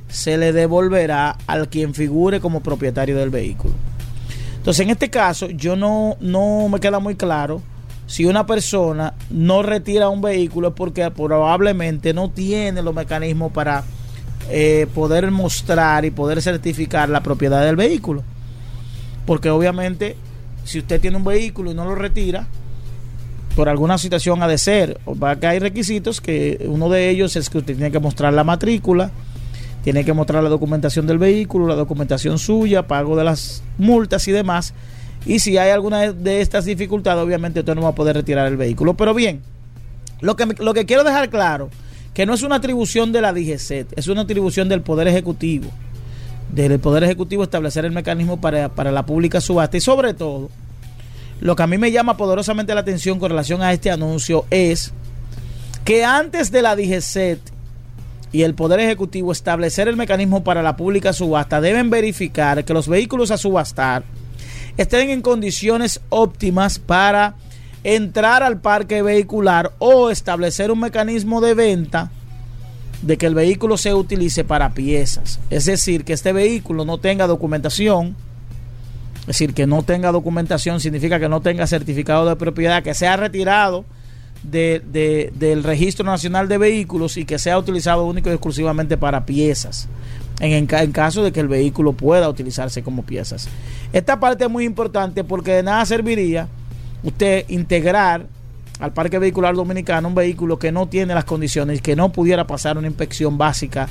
se le devolverá al quien figure como propietario del vehículo. Entonces, en este caso, yo no, no me queda muy claro si una persona no retira un vehículo es porque probablemente no tiene los mecanismos para eh, poder mostrar y poder certificar la propiedad del vehículo. Porque obviamente, si usted tiene un vehículo y no lo retira, por alguna situación ha de ser, va que hay requisitos que uno de ellos es que usted tiene que mostrar la matrícula, tiene que mostrar la documentación del vehículo, la documentación suya, pago de las multas y demás. Y si hay alguna de estas dificultades, obviamente usted no va a poder retirar el vehículo. Pero bien, lo que, lo que quiero dejar claro, que no es una atribución de la DGCET, es una atribución del Poder Ejecutivo. Del Poder Ejecutivo establecer el mecanismo para, para la pública subasta. Y sobre todo, lo que a mí me llama poderosamente la atención con relación a este anuncio es que antes de la DGCET y el Poder Ejecutivo establecer el mecanismo para la pública subasta, deben verificar que los vehículos a subastar estén en condiciones óptimas para entrar al parque vehicular o establecer un mecanismo de venta de que el vehículo se utilice para piezas. Es decir, que este vehículo no tenga documentación, es decir, que no tenga documentación significa que no tenga certificado de propiedad, que sea retirado de, de- del registro nacional de vehículos y que sea utilizado único y exclusivamente para piezas, en, en ca- en caso de que el vehículo pueda utilizarse como piezas. Esta parte es muy importante porque de nada serviría usted integrar al parque vehicular dominicano un vehículo que no tiene las condiciones, que no pudiera pasar una inspección básica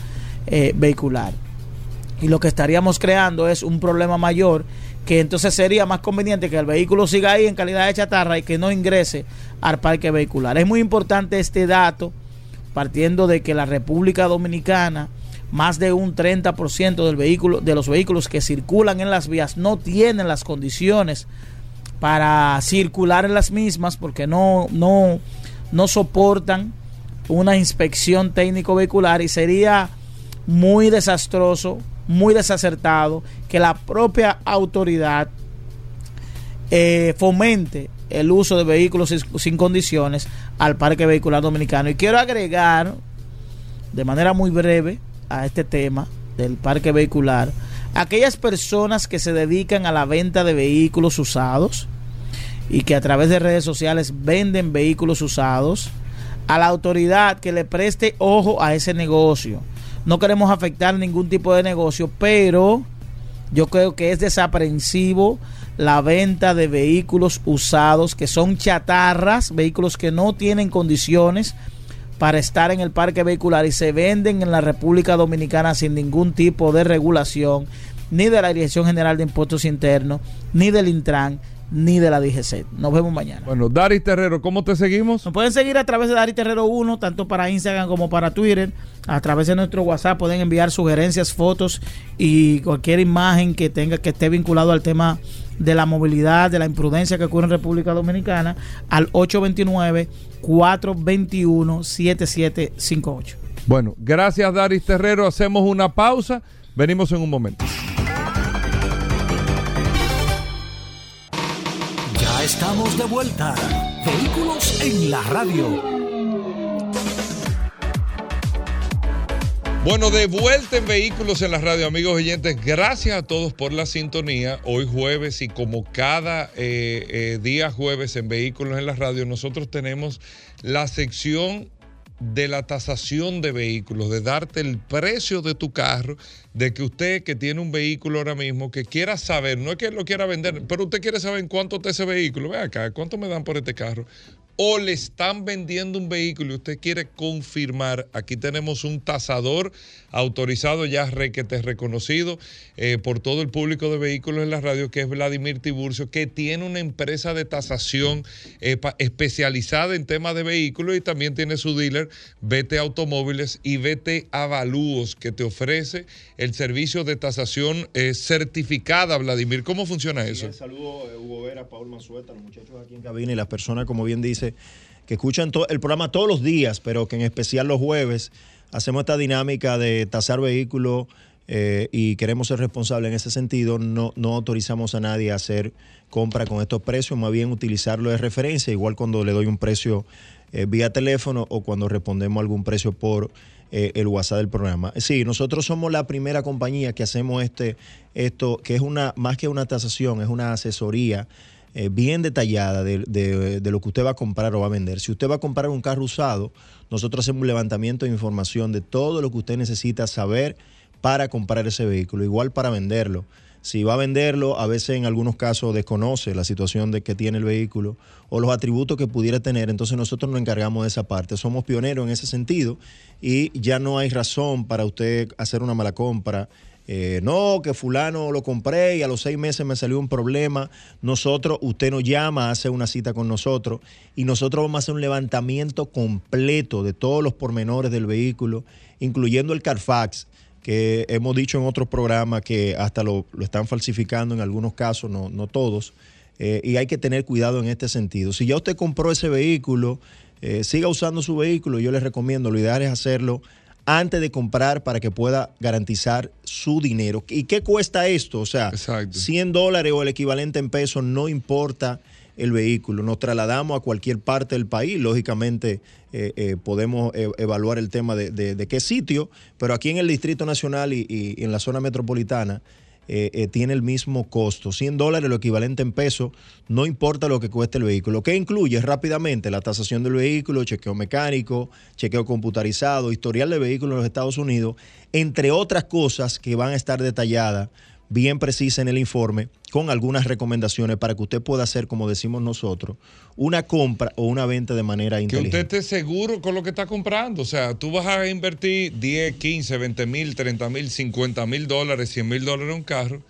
eh, vehicular. Y lo que estaríamos creando es un problema mayor que entonces sería más conveniente que el vehículo siga ahí en calidad de chatarra y que no ingrese al parque vehicular. Es muy importante este dato, partiendo de que la República Dominicana, más de un 30% del vehículo, de los vehículos que circulan en las vías no tienen las condiciones para circular en las mismas porque no, no, no soportan una inspección técnico vehicular y sería muy desastroso, muy desacertado que la propia autoridad eh, fomente el uso de vehículos sin, sin condiciones al parque vehicular dominicano. Y quiero agregar de manera muy breve a este tema del parque vehicular aquellas personas que se dedican a la venta de vehículos usados y que a través de redes sociales venden vehículos usados a la autoridad que le preste ojo a ese negocio. No queremos afectar ningún tipo de negocio, pero yo creo que es desaprensivo la venta de vehículos usados que son chatarras, vehículos que no tienen condiciones para estar en el parque vehicular y se venden en la República Dominicana sin ningún tipo de regulación, ni de la Dirección General de Impuestos Internos, ni del Intran, ni de la DGC. Nos vemos mañana. Bueno, Dari Terrero, ¿cómo te seguimos? Nos pueden seguir a través de Dari Terrero 1, tanto para Instagram como para Twitter. A través de nuestro WhatsApp pueden enviar sugerencias, fotos y cualquier imagen que tenga que esté vinculado al tema de la movilidad, de la imprudencia que ocurre en República Dominicana al 829-421-7758. Bueno, gracias Daris Terrero. Hacemos una pausa. Venimos en un momento. Ya estamos de vuelta. Vehículos en la radio. Bueno, de vuelta en Vehículos en la Radio, amigos oyentes. Gracias a todos por la sintonía. Hoy jueves y como cada eh, eh, día jueves en Vehículos en la Radio, nosotros tenemos la sección de la tasación de vehículos, de darte el precio de tu carro, de que usted que tiene un vehículo ahora mismo, que quiera saber, no es que lo quiera vender, pero usted quiere saber en cuánto está ese vehículo. Ve acá, ¿cuánto me dan por este carro? O le están vendiendo un vehículo y usted quiere confirmar, aquí tenemos un tasador autorizado ya requete reconocido eh, por todo el público de vehículos en la radio, que es Vladimir Tiburcio, que tiene una empresa de tasación eh, pa- especializada en temas de vehículos y también tiene su dealer VT Automóviles y VT Avalúos, que te ofrece el servicio de tasación eh, certificada, Vladimir. ¿Cómo funciona eso? Bien, saludo eh, Hugo Vera, Paul Manzueta, los muchachos aquí en cabina y las personas, como bien dice, que escuchan el programa todos los días, pero que en especial los jueves hacemos esta dinámica de tasar vehículos eh, y queremos ser responsables en ese sentido. No, no autorizamos a nadie a hacer compra con estos precios, más bien utilizarlo de referencia, igual cuando le doy un precio eh, vía teléfono o cuando respondemos algún precio por eh, el WhatsApp del programa. Sí, nosotros somos la primera compañía que hacemos este, esto, que es una, más que una tasación, es una asesoría eh, bien detallada de, de- de lo que usted va a comprar o va a vender. Si usted va a comprar un carro usado, nosotros hacemos un levantamiento de información de todo lo que usted necesita saber para comprar ese vehículo, igual para venderlo. Si va a venderlo, a veces en algunos casos desconoce la situación de que tiene el vehículo o los atributos que pudiera tener, entonces nosotros nos encargamos de esa parte. Somos pioneros en ese sentido y ya no hay razón para usted hacer una mala compra. Eh, no, que fulano lo compré y a los seis meses me salió un problema. Nosotros, usted nos llama, hace una cita con nosotros y nosotros vamos a hacer un levantamiento completo de todos los pormenores del vehículo, incluyendo el Carfax, que hemos dicho en otros programas que hasta lo, lo están falsificando en algunos casos, no, no todos. Eh, y hay que tener cuidado en este sentido. Si ya usted compró ese vehículo, eh, siga usando su vehículo. Yo les recomiendo, lo ideal es hacerlo antes de comprar para que pueda garantizar su dinero. ¿Y qué cuesta esto? O sea, 100 dólares o el equivalente en pesos, no importa el vehículo. Nos trasladamos a cualquier parte del país. Lógicamente eh, eh, podemos eh, evaluar el tema de, de- de qué sitio, pero aquí en el Distrito Nacional y, y en la zona metropolitana eh, eh, tiene el mismo costo. 100 dólares, lo equivalente en peso, no importa lo que cueste el vehículo. ¿Qué incluye? Rápidamente la tasación del vehículo, chequeo mecánico, chequeo computarizado, historial de vehículo en los Estados Unidos, entre otras cosas que van a estar detalladas bien precisa en el informe con algunas recomendaciones para que usted pueda hacer, como decimos nosotros, una compra o una venta de manera Que inteligente. usted esté seguro con lo que está comprando. O sea, tú vas a invertir 10, 15, 20 mil, 30 mil, 50 mil dólares, 100 mil dólares en un carro.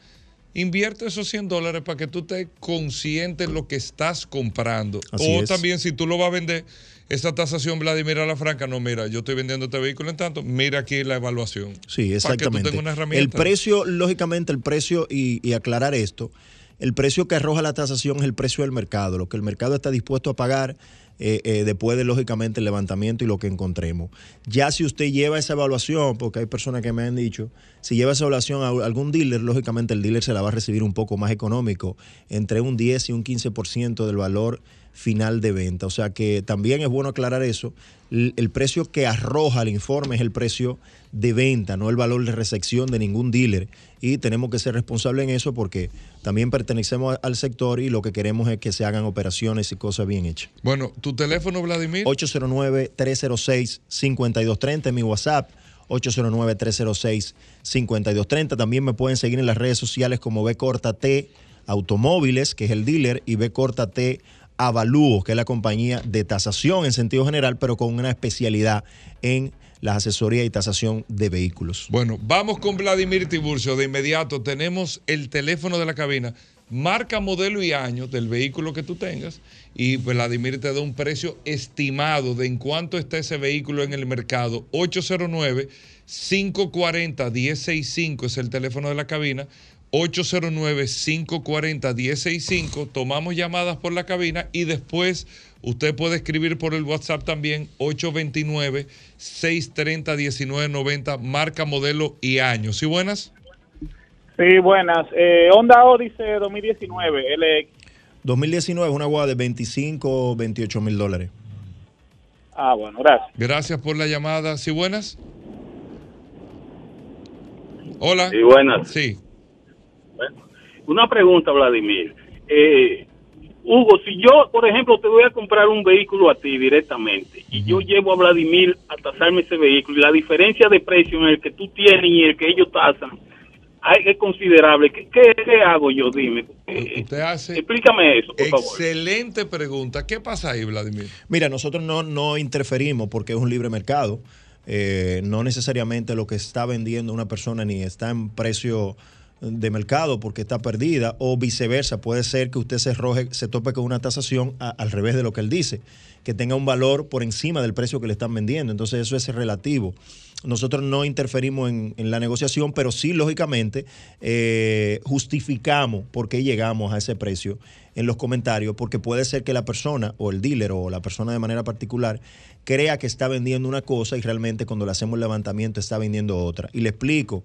Invierte esos 100 dólares para que tú estés consciente de lo que estás comprando. Así o es. también, si tú lo vas a vender, esa tasación, Vladimir a la franca, no, mira, yo estoy vendiendo este vehículo en tanto, mira aquí la evaluación. Sí, Para que tú exactamente. una El herramienta. precio, lógicamente, el precio, y, y aclarar esto, el precio que arroja la tasación es el precio del mercado, lo que el mercado está dispuesto a pagar eh, eh, después de, lógicamente, el levantamiento y lo que encontremos. Ya si usted lleva esa evaluación, porque hay personas que me han dicho, si lleva esa evaluación a algún dealer, lógicamente el dealer se la va a recibir un poco más económico, entre un 10 y un 15% del valor final de venta. O sea que también es bueno aclarar eso. El, el precio que arroja el informe es el precio de venta, no el valor de recepción de ningún dealer. Y tenemos que ser responsables en eso porque también pertenecemos al sector y lo que queremos es que se hagan operaciones y cosas bien hechas. Bueno, tu teléfono, Vladimir. 809-306-5230 mi WhatsApp. 809-306-5230. También me pueden seguir en las redes sociales como B Corta T Automóviles, que es el dealer, y B Corta T Avalúo, que es la compañía de tasación en sentido general, pero con una especialidad en la asesoría y tasación de vehículos. Bueno, vamos con Vladimir Tiburcio. De inmediato tenemos el teléfono de la cabina, marca, modelo y año del vehículo que tú tengas. Y Vladimir te da un precio estimado de en cuánto está ese vehículo en el mercado. 809-540-1065 es el teléfono de la cabina. 809-540-1065. Tomamos llamadas por la cabina y después usted puede escribir por el WhatsApp también 829-630-1990, marca, modelo y año. ¿Sí buenas? Sí, buenas. Eh, Honda Odyssey 2019, LX. 2019 es una guagua de 25 o 28 mil dólares. Ah, bueno, gracias. Gracias por la llamada. ¿Sí buenas? Hola. Sí, buenas. Sí. Una pregunta, Vladimir. Eh, Hugo, si yo, por ejemplo, te voy a comprar un vehículo a ti directamente y yo llevo a Vladimir a tasarme ese vehículo y la diferencia de precio en el que tú tienes y el que ellos tasan hay- es considerable. ¿Qué, qué, qué hago yo? Dime. Eh, Usted hace explícame eso, por favor. excelente pregunta. ¿Qué pasa ahí, Vladimir? Mira, nosotros no, no interferimos porque es un libre mercado. Eh, no necesariamente lo que está vendiendo una persona ni está en precio de mercado porque está perdida o viceversa. Puede ser que usted se, roje, se tope con una tasación al revés de lo que él dice, que tenga un valor por encima del precio que le están vendiendo. Entonces eso es relativo. Nosotros no interferimos en, en la negociación, pero sí, lógicamente, eh, justificamos por qué llegamos a ese precio en los comentarios, porque puede ser que la persona o el dealer o la persona de manera particular crea que está vendiendo una cosa y realmente cuando le hacemos el levantamiento está vendiendo otra. Y le explico,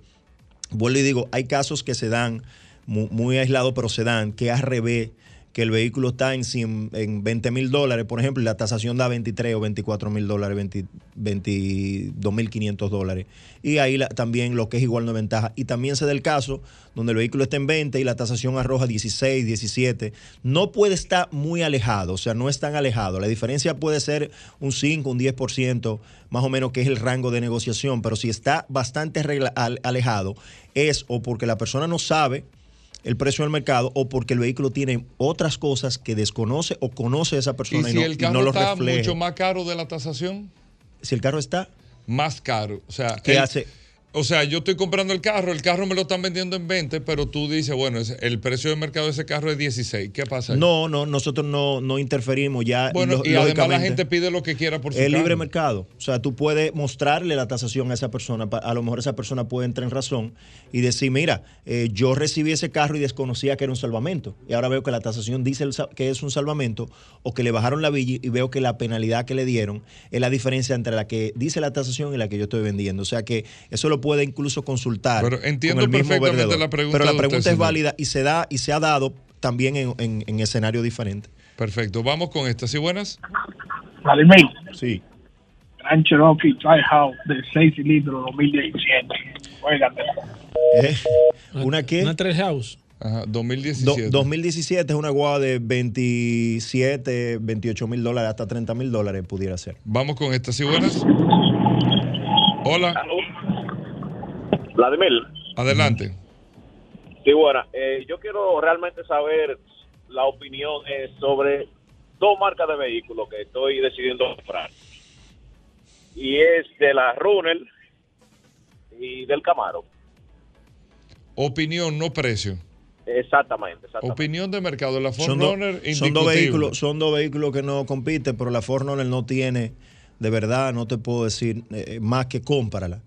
vuelvo y digo, hay casos que se dan mu- muy, aislados, pero se dan, que al revés, que el vehículo está en, 100 en 20 mil dólares, por ejemplo, y la tasación da 23 o 24 mil dólares, 20 22 mil 500 dólares. Y ahí también lo que es igual no es ventaja. Y también se da el caso donde el vehículo está en 20 y la tasación arroja 16, 17. No puede estar muy alejado, o sea, no es tan alejado. La diferencia puede ser un 5, un 10%, más o menos, que es el rango de negociación, pero si está bastante alejado, es o porque la persona no sabe el precio del mercado o porque el vehículo tiene otras cosas que desconoce o conoce esa ¿Y persona y, si no, el y carro no lo está refleja. mucho más caro de la tasación? Si el carro está más caro, o sea, ¿Qué hace? O sea, yo estoy comprando el carro, el carro me lo están vendiendo en 20, pero tú dices, bueno, el precio de mercado de ese carro es 16. ¿Qué pasa? ahí? No, no, nosotros no, no interferimos ya. Bueno, y además la gente pide lo que quiera por su Es libre mercado. O sea, tú puedes mostrarle la tasación a esa persona. A lo mejor esa persona puede entrar en razón y decir, mira, eh, yo recibí ese carro y desconocía que era un salvamento. Y ahora veo que la tasación dice el que es un salvamento o que le bajaron la villa y veo que la penalidad que le dieron es la diferencia entre la que dice la tasación y la que yo estoy vendiendo. O sea que eso lo puede incluso consultar. Pero entiendo con el mismo perfectamente vendedor. la pregunta Pero la pregunta usted, es señor. válida y se da y se ha dado también en, en, en escenarios diferentes. Perfecto, vamos con esta. ¿Sí buenas? Vladimir. Sí. Gran Cherokee Tri House de 6 cilindros 2017. Óigatela. ¿Eh? ¿Una qué? Una Trail House. Ajá, Do- 2017. 2017 es una guagua de 27, 28 mil dólares, hasta 30 mil dólares pudiera ser. Vamos con esta, ¿sí buenas? Hola, Vladimir, adelante. sí, buena. Eh, yo quiero realmente saber la opinión eh, sobre dos marcas de vehículos que estoy decidiendo comprar. Y es de la Runner y del Camaro. Opinión, no precio. Exactamente, exactamente. Opinión de mercado. La Son, do- Forerunner, son dos vehículos, son dos vehículos que no compiten, pero la Ford Runner no tiene, de verdad, no te puedo decir eh, más que cómprala.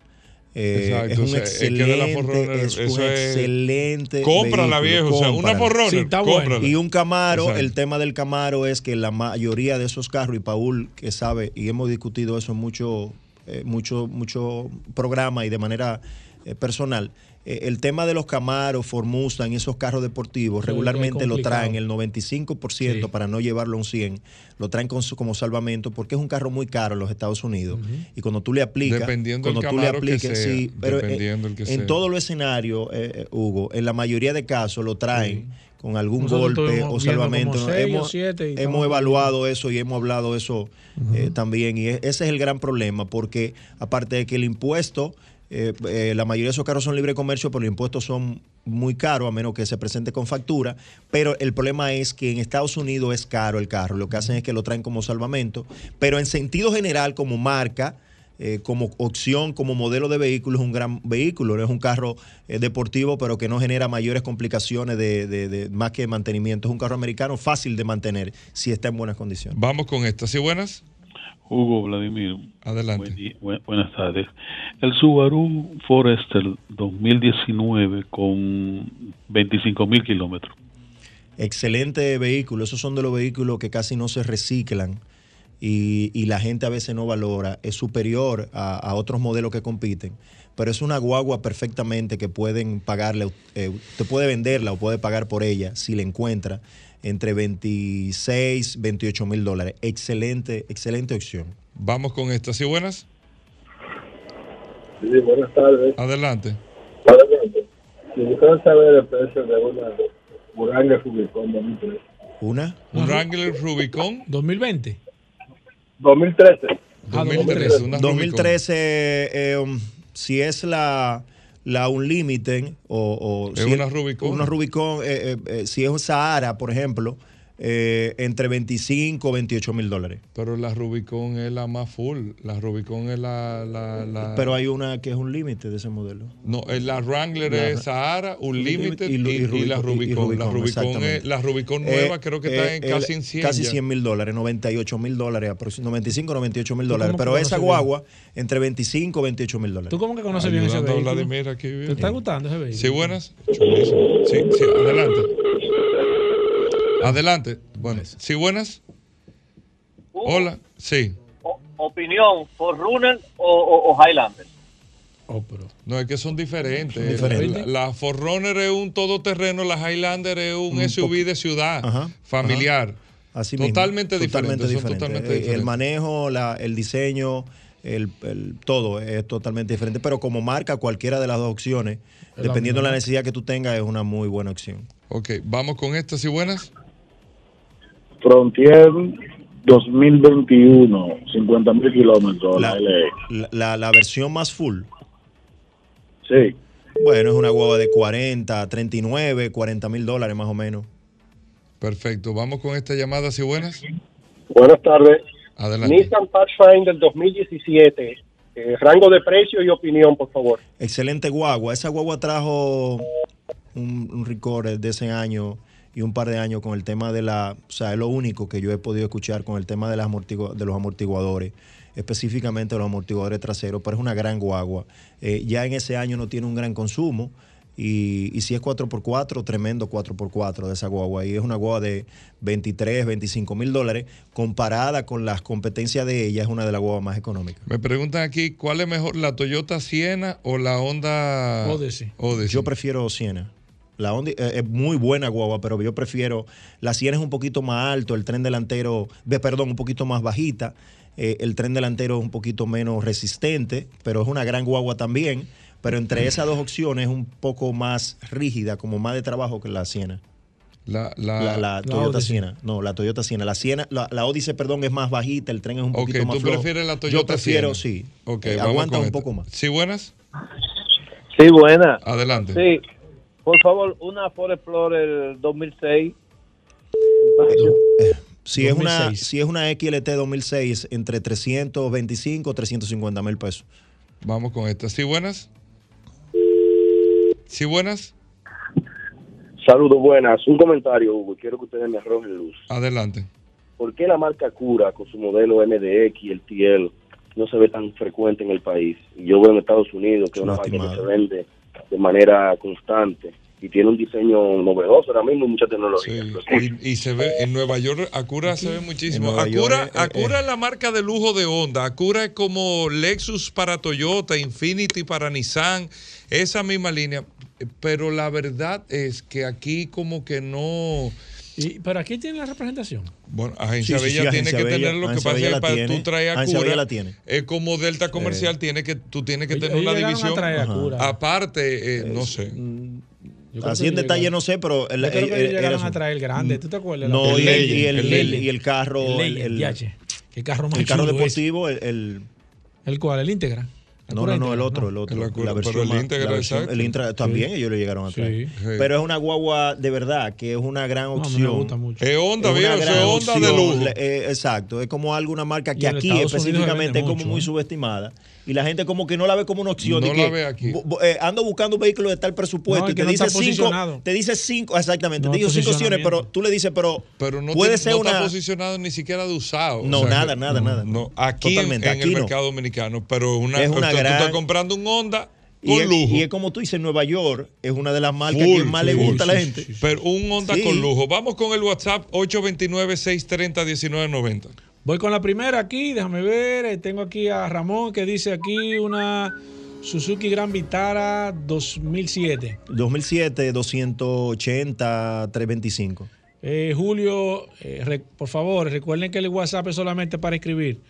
Eh, Exacto, es un o sea, es que de la excelente, es un eso es- excelente. Cómprala, viejo, o sea, una cómprala. Forerunner, Sí. Y un Camaro, Exacto. el tema del Camaro es que la mayoría de esos carros, y Paul que sabe, y hemos discutido eso en mucho, eh, mucho, mucho programa y de manera eh, personal, eh, el tema de los Camaros, Ford Mustang y esos carros deportivos Sí, regularmente lo traen el 95% para no llevarlo a un 100, lo traen con su- como salvamento porque es un carro muy caro en los Estados Unidos. Y cuando tú le aplicas, Dependiendo del cuando tú le que apliques, sea, sí, pero eh, el que en sea. todos los escenarios, eh, eh, Hugo, en la mayoría de casos lo traen con algún Nosotros golpe o salvamento. hemos siete y hemos estamos- evaluado eso y hemos hablado eso eh, también. Y e- ese es el gran problema, porque aparte de que el impuesto, eh, eh, la mayoría de esos carros son libre comercio, pero los impuestos son muy caros, a menos que se presente con factura. Pero el problema es que en Estados Unidos es caro el carro. Lo que hacen es que lo traen como salvamento. Pero en sentido general, como marca, eh, como opción, como modelo de vehículo, es un gran vehículo. Es un carro deportivo, pero que no genera mayores complicaciones de, de- de- más que mantenimiento. Es un carro americano fácil de mantener si está en buenas condiciones. Vamos con esta, ¿sí buenas? Hugo Vladimir. Adelante. Buen buenas tardes. El Subaru Forester 2019 con 25 mil kilómetros. Excelente vehículo. Esos son de los vehículos que casi no se reciclan y, y la gente a veces no valora. Es superior a, a otros modelos que compiten. Pero es una guagua perfectamente que pueden pagarle. eh, usted puede venderla o puede pagar por ella si la encuentra entre 26, 28 mil dólares. Excelente, excelente opción. Vamos con esta, ¿sí buenas? Sí, buenas tardes. Adelante. Si quisiera saber el precio de una Wrangler Rubicon 2013. ¿Una? Un Wrangler Rubicon. 2020. 2013. Ah, 2013, una 2013, eh, um, si es la, la Unlimited o, o Es si una Rubicon. Una Rubicon, eh, eh, eh, si es un Sahara, por ejemplo, eh, entre 25 o 28 mil dólares. Pero la Rubicon es la más full. La Rubicon es la. la, la- Pero hay una que es un límite de ese modelo. No, eh, la Wrangler La- es Sahara, Unlimited y, y- y y la Rubicon, y- y Rubicon. La Rubicon, es, la Rubicon nueva Eh, creo que está eh, en el- casi en 100. Casi ya. 100 mil dólares, 98 mil dólares, aproxim- 95, 98 mil ¿Tú dólares. Pero esa guagua, entre 25 y 28 mil dólares. ¿Tú cómo que conoces bien ese Ayudando vehículo? Vladimir aquí bien. ¿Te está gustando ese vehículo? Sí, buenas. Chulísimo. Sí, sí, adelante. Adelante. Bueno, sí, buenas. Hola, sí. Opinión, ¿Forerunner o, o, o Highlander? No, es que son diferentes. Son diferentes. La, la Forerunner es un todoterreno, la Highlander es un, Un SUV de ciudad, Ajá, familiar. Así mismo. totalmente Totalmente diferente. son diferente. totalmente Eh, El manejo, la- el diseño, el, el- todo es totalmente diferente. Pero como marca, cualquiera de las dos opciones, dependiendo de la necesidad que tú tengas, es una muy buena opción. Ok, vamos con estas y buenas. Frontier 2021, 50 mil kilómetros. La, La, la- la- la versión más full. Sí. Bueno, es una guagua de 40, 39, 40 mil dólares más o menos. Perfecto, vamos con esta llamada, si buenas. Buenas tardes. Adelante. Nissan Pathfinder 2017. Eh, rango de precio y opinión, por favor. Excelente guagua. Esa guagua trajo un, un récord de ese año y un par de años con el tema de la, o sea, es lo único que yo he podido escuchar con el tema de, las amortigua- de los amortiguadores, específicamente los amortiguadores traseros, pero es una gran guagua. Eh, ya en ese año no tiene un gran consumo y, y si es 4x4, tremendo 4x4 de esa guagua. Y es una guagua de 23, 25 mil dólares, comparada con las competencias de ella, es una de las guaguas más económicas. Me preguntan aquí, ¿cuál es mejor, la Toyota Siena o la Honda Odyssey. Odyssey? Yo prefiero Siena. La Honda eh, es muy buena guagua, pero yo prefiero. La Siena es un poquito más alto, el tren delantero, ve, perdón, un poquito más bajita. eh, el tren delantero es un poquito menos resistente, pero es una gran guagua también. Pero entre esas dos opciones es un poco más rígida, como más de trabajo que la Siena. La, La, la, la Toyota. Siena. No, la Toyota Siena. La Siena, la, la Odyssey, perdón, es más bajita, el tren es un poquito más tú flojo. prefieres la Yo Toyota prefiero, Siena. sí. Ok, Eh, vamos aguanta con un esta. poco más. Sí, buenas. Sí, buena. Adelante. Sí, por favor, una Ford Explorer 2006. Si es, una, 2006. si es una XLT 2006, entre 325 350 mil pesos. Vamos con esta. Sí, buenas. Sí, buenas. Saludos, buenas. Un comentario, Hugo. Quiero que ustedes me arrojen luz. Adelante. ¿Por qué la marca Cura, con su modelo MDX y el TL, no se ve tan frecuente en el país? Y yo veo en Estados Unidos que es una máquina que se vende de manera constante y tiene un diseño novedoso ahora mismo y mucha tecnología. Y, y se ve en Nueva York, Acura se ve muchísimo. Acura, York, eh, Acura es la marca de lujo de Honda. Acura es como Lexus para Toyota, Infinity para Nissan, esa misma línea. Pero la verdad es que aquí como que no... Y, pero aquí tiene la representación. Bueno, Agencia Sí, Bella sí, tiene Agencia que Bella- tener lo que pasa es que para tiene. tú traer Agencia Acura. Bella la tiene. Es como Delta Comercial, tiene que, tú tienes que tener una a división. Aparte, eh, no sé. Así en detalle no sé, pero... el- Yo creo que el- llegaron el- a traer el grande. ¿Tú te acuerdas? No, y el, y el, el y el- Legend. y el carro... El. Qué carro más el carro deportivo, el, el- ¿El cuál? ¿El Integra? No, no, no, el otro, el otro. El la versión pero el más- Integra, la versión- exacto. el Integra también Sí. ellos lo llegaron a traer. Sí. Pero es una guagua de verdad, que es una gran me opción. gusta mucho. Es Honda, gran es Honda de. Le- eh, exacto, es como alguna marca que aquí Estados específicamente es como mucho, muy ¿eh? subestimada. Y la gente como que no la ve como una opción. No la que, ve aquí. eh, ando buscando un vehículo de tal presupuesto No, y te no dice cinco, te dice cinco, exactamente, No te dice cinco opciones, pero tú le dices, pero Pero no, puede ser no una... está posicionado ni siquiera de usado. No, nada, nada, nada. No, aquí en- Totalmente, en, aquí el no. mercado dominicano, pero una, Es una tú gran- estás comprando un Honda Y con es, lujo. y es como tú dices, Nueva York es una de las marcas Full, que más le gusta a la gente. sí, sí. Pero un Honda Sí. con lujo. Vamos con el WhatsApp 829-630-1990. Voy con la primera aquí, déjame ver. eh, Tengo aquí a Ramón que dice aquí una Suzuki Gran Vitara 2007. 2007, 280, 325. Eh, Julio, eh, por favor, recuerden que el WhatsApp es solamente para escribir.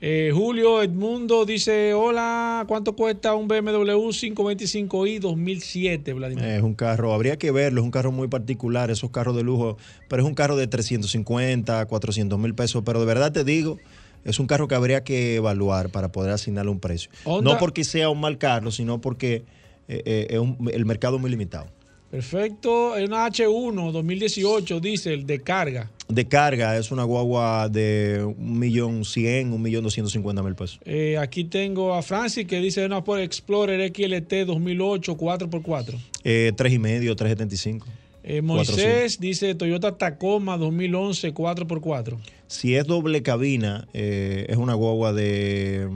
Eh, Julio Edmundo dice, hola, ¿cuánto cuesta un BMW 525i 2007, Vladimir? Es un carro, habría que verlo, es un carro muy particular, esos carros de lujo, pero es un carro de 350, 400 mil pesos, pero de verdad te digo, es un carro que habría que evaluar para poder asignarle un precio. Honda- No porque sea un mal carro, sino porque eh, eh, es un- el mercado es muy limitado. Perfecto, es una H1 2018, diésel de carga. De carga es una guagua de 1.100.000, 1.250.000 pesos. Eh, aquí tengo a Francis que dice una por Explorer XLT 2008 4x4. Eh, tres y medio, 375. Eh, Moisés dice Toyota Tacoma 2011 4x4. Si es doble cabina, eh, es una guagua de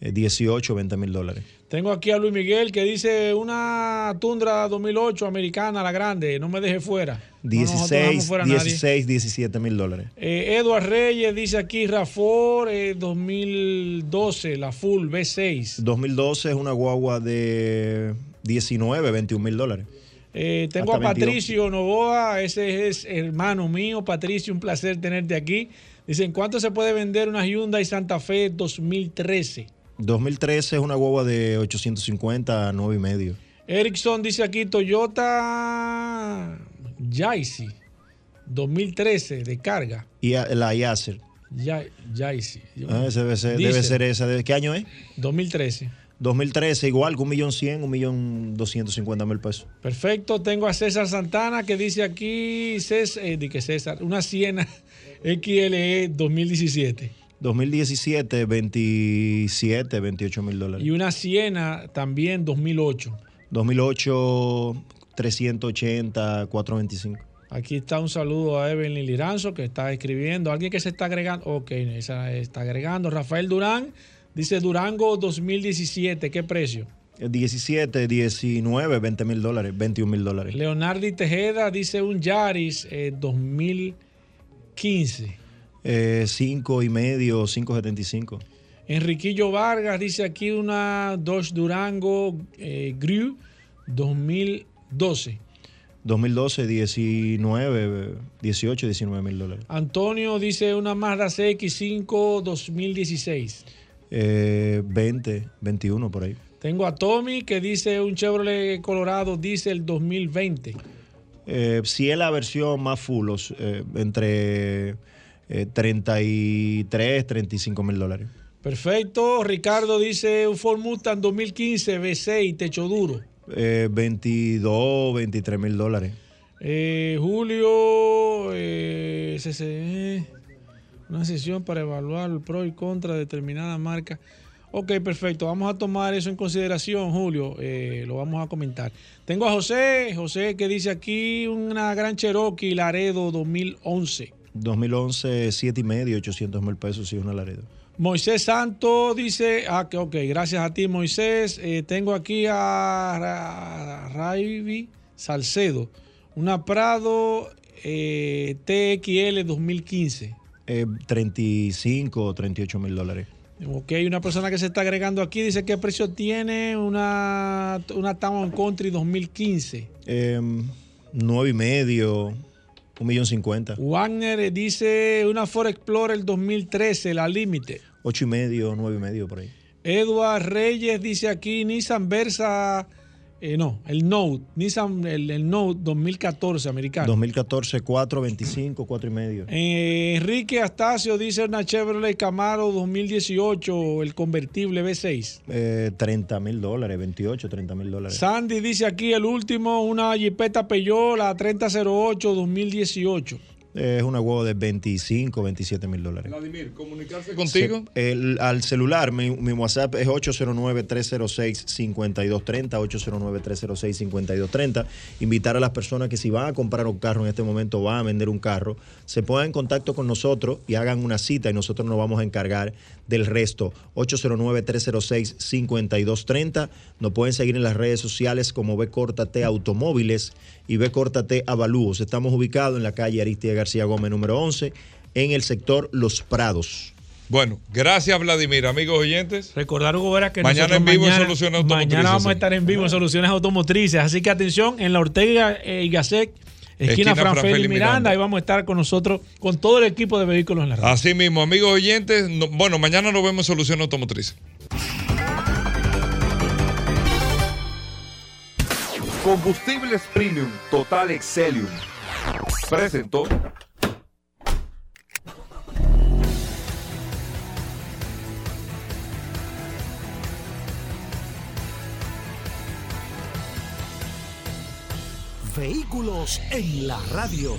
18, 20 mil dólares. Tengo aquí a Luis Miguel que dice una Tundra 2008 americana, la grande, no me deje fuera. No nosotros dejamos 16, fuera a nadie. 16, 17 mil dólares. Eh, Edward Reyes dice aquí Rafor eh, 2012, la full V6. 2012 es una guagua de 19, 21 mil dólares. Eh, tengo Hasta a 22. Patricio Novoa, ese es hermano mío. Patricio, un placer tenerte aquí. Dicen, ¿cuánto se puede vender una Hyundai Santa Fe 2013? 2013 es una guagua de 850 a 9 y medio. Ericsson dice aquí Toyota Yaisi 2013 de carga. Y la Yacer. Ya, Yaisi. Ah, debe ser, Diesel. debe ser esa. ¿De qué año es? 2013. 2013, igual, con un millón cien, un millón doscientos cincuenta mil pesos. Perfecto. Tengo a César Santana que dice aquí, César, eh, que César, una Siena XLE 2017. 2017, 27, 28 mil dólares. Y una Siena también 2008. 2008, 380, 425. Aquí está un saludo a Evelyn Liranzo que está escribiendo. Alguien que se está agregando. Ok, esa está agregando. Rafael Durán dice Durango 2017. ¿Qué precio? 17, 19, 20 mil dólares, 21 mil dólares. Leonardi Tejeda dice un Yaris eh, 2015. Eh, 5 y medio, 575. Enriquillo Vargas dice aquí una Dodge Durango eh, Grew 2012. 2012, 19, 18, 19 mil dólares. Antonio dice una Mazda CX5 2016. Eh, 20, 21 por ahí. Tengo a Tommy que dice un Chevrolet Colorado Diesel 2020. Eh, si es la versión más full, eh, entre eh, 33, 35 mil dólares. Perfecto. Ricardo dice un Ford Mustang 2015 V6 techo duro. Eh, 22, 23 mil dólares. Eh, Julio, eh, CCE, una sesión para evaluar el pro y contra de determinada marca. Ok, perfecto. Vamos a tomar eso en consideración, Julio. Eh, lo vamos a comentar. Tengo a José, José que dice aquí una gran Cherokee Laredo 2011. 2011, 7 y medio, 800 mil pesos, sí, una Laredo. Moisés Santo dice, ah, que ok, gracias a ti Moisés. Eh, tengo aquí a Ra- Raivi Salcedo, una Prado eh, TXL 2015. Eh, 35 o 38 mil dólares. Ok, una persona que se está agregando aquí dice qué precio tiene una, una Town Country 2015. Eh, 9 y medio, un millón cincuenta. Wagner dice una Ford Explorer 2013, la límite. 8 y medio, 9 y medio por ahí. Edward Reyes dice aquí Nissan Versa, eh, no, el Note, Nissan, el, el Note 2014 americano. 2014, 4, 25, 4 y medio. Eh, Enrique Astacio dice una Chevrolet Camaro 2018, el convertible V6. Eh, 30 mil dólares, 28, 30 mil dólares. Sandy dice aquí el último, una Jeepeta Peugeot, la 3008 2018. Es una huevo de 25, 27 mil dólares. Vladimir, comunicarse contigo. Se- el- al celular, mi, mi WhatsApp es 809-306-5230, 809-306-5230. Invitar a las personas que si van a comprar un carro en este momento, van a vender un carro, se pongan en contacto con nosotros y hagan una cita y nosotros nos vamos a encargar del resto. 809-306-5230. Nos pueden seguir en las redes sociales como B Córtate Automóviles y B Córtate Avalúos. Estamos ubicados en la calle Aristide García Gómez número 11 en el sector Los Prados. Bueno, gracias Vladimir, amigos oyentes. Recordar, Hugo Vera, que mañana en vivo mañana- en Soluciones Automotrices. Mañana vamos a estar en vivo en Soluciones Automotrices. Así que atención, en la Ortega eh, y Gasset, esquina, Esquina Franfeli Miranda, Miranda. ahí vamos a estar con nosotros, con todo el equipo de vehículos en la radio. Así mismo, amigos oyentes, no- bueno, mañana nos vemos en Solución Automotriz. Combustibles Premium Total Excelium. Presentó. Vehículos en la radio.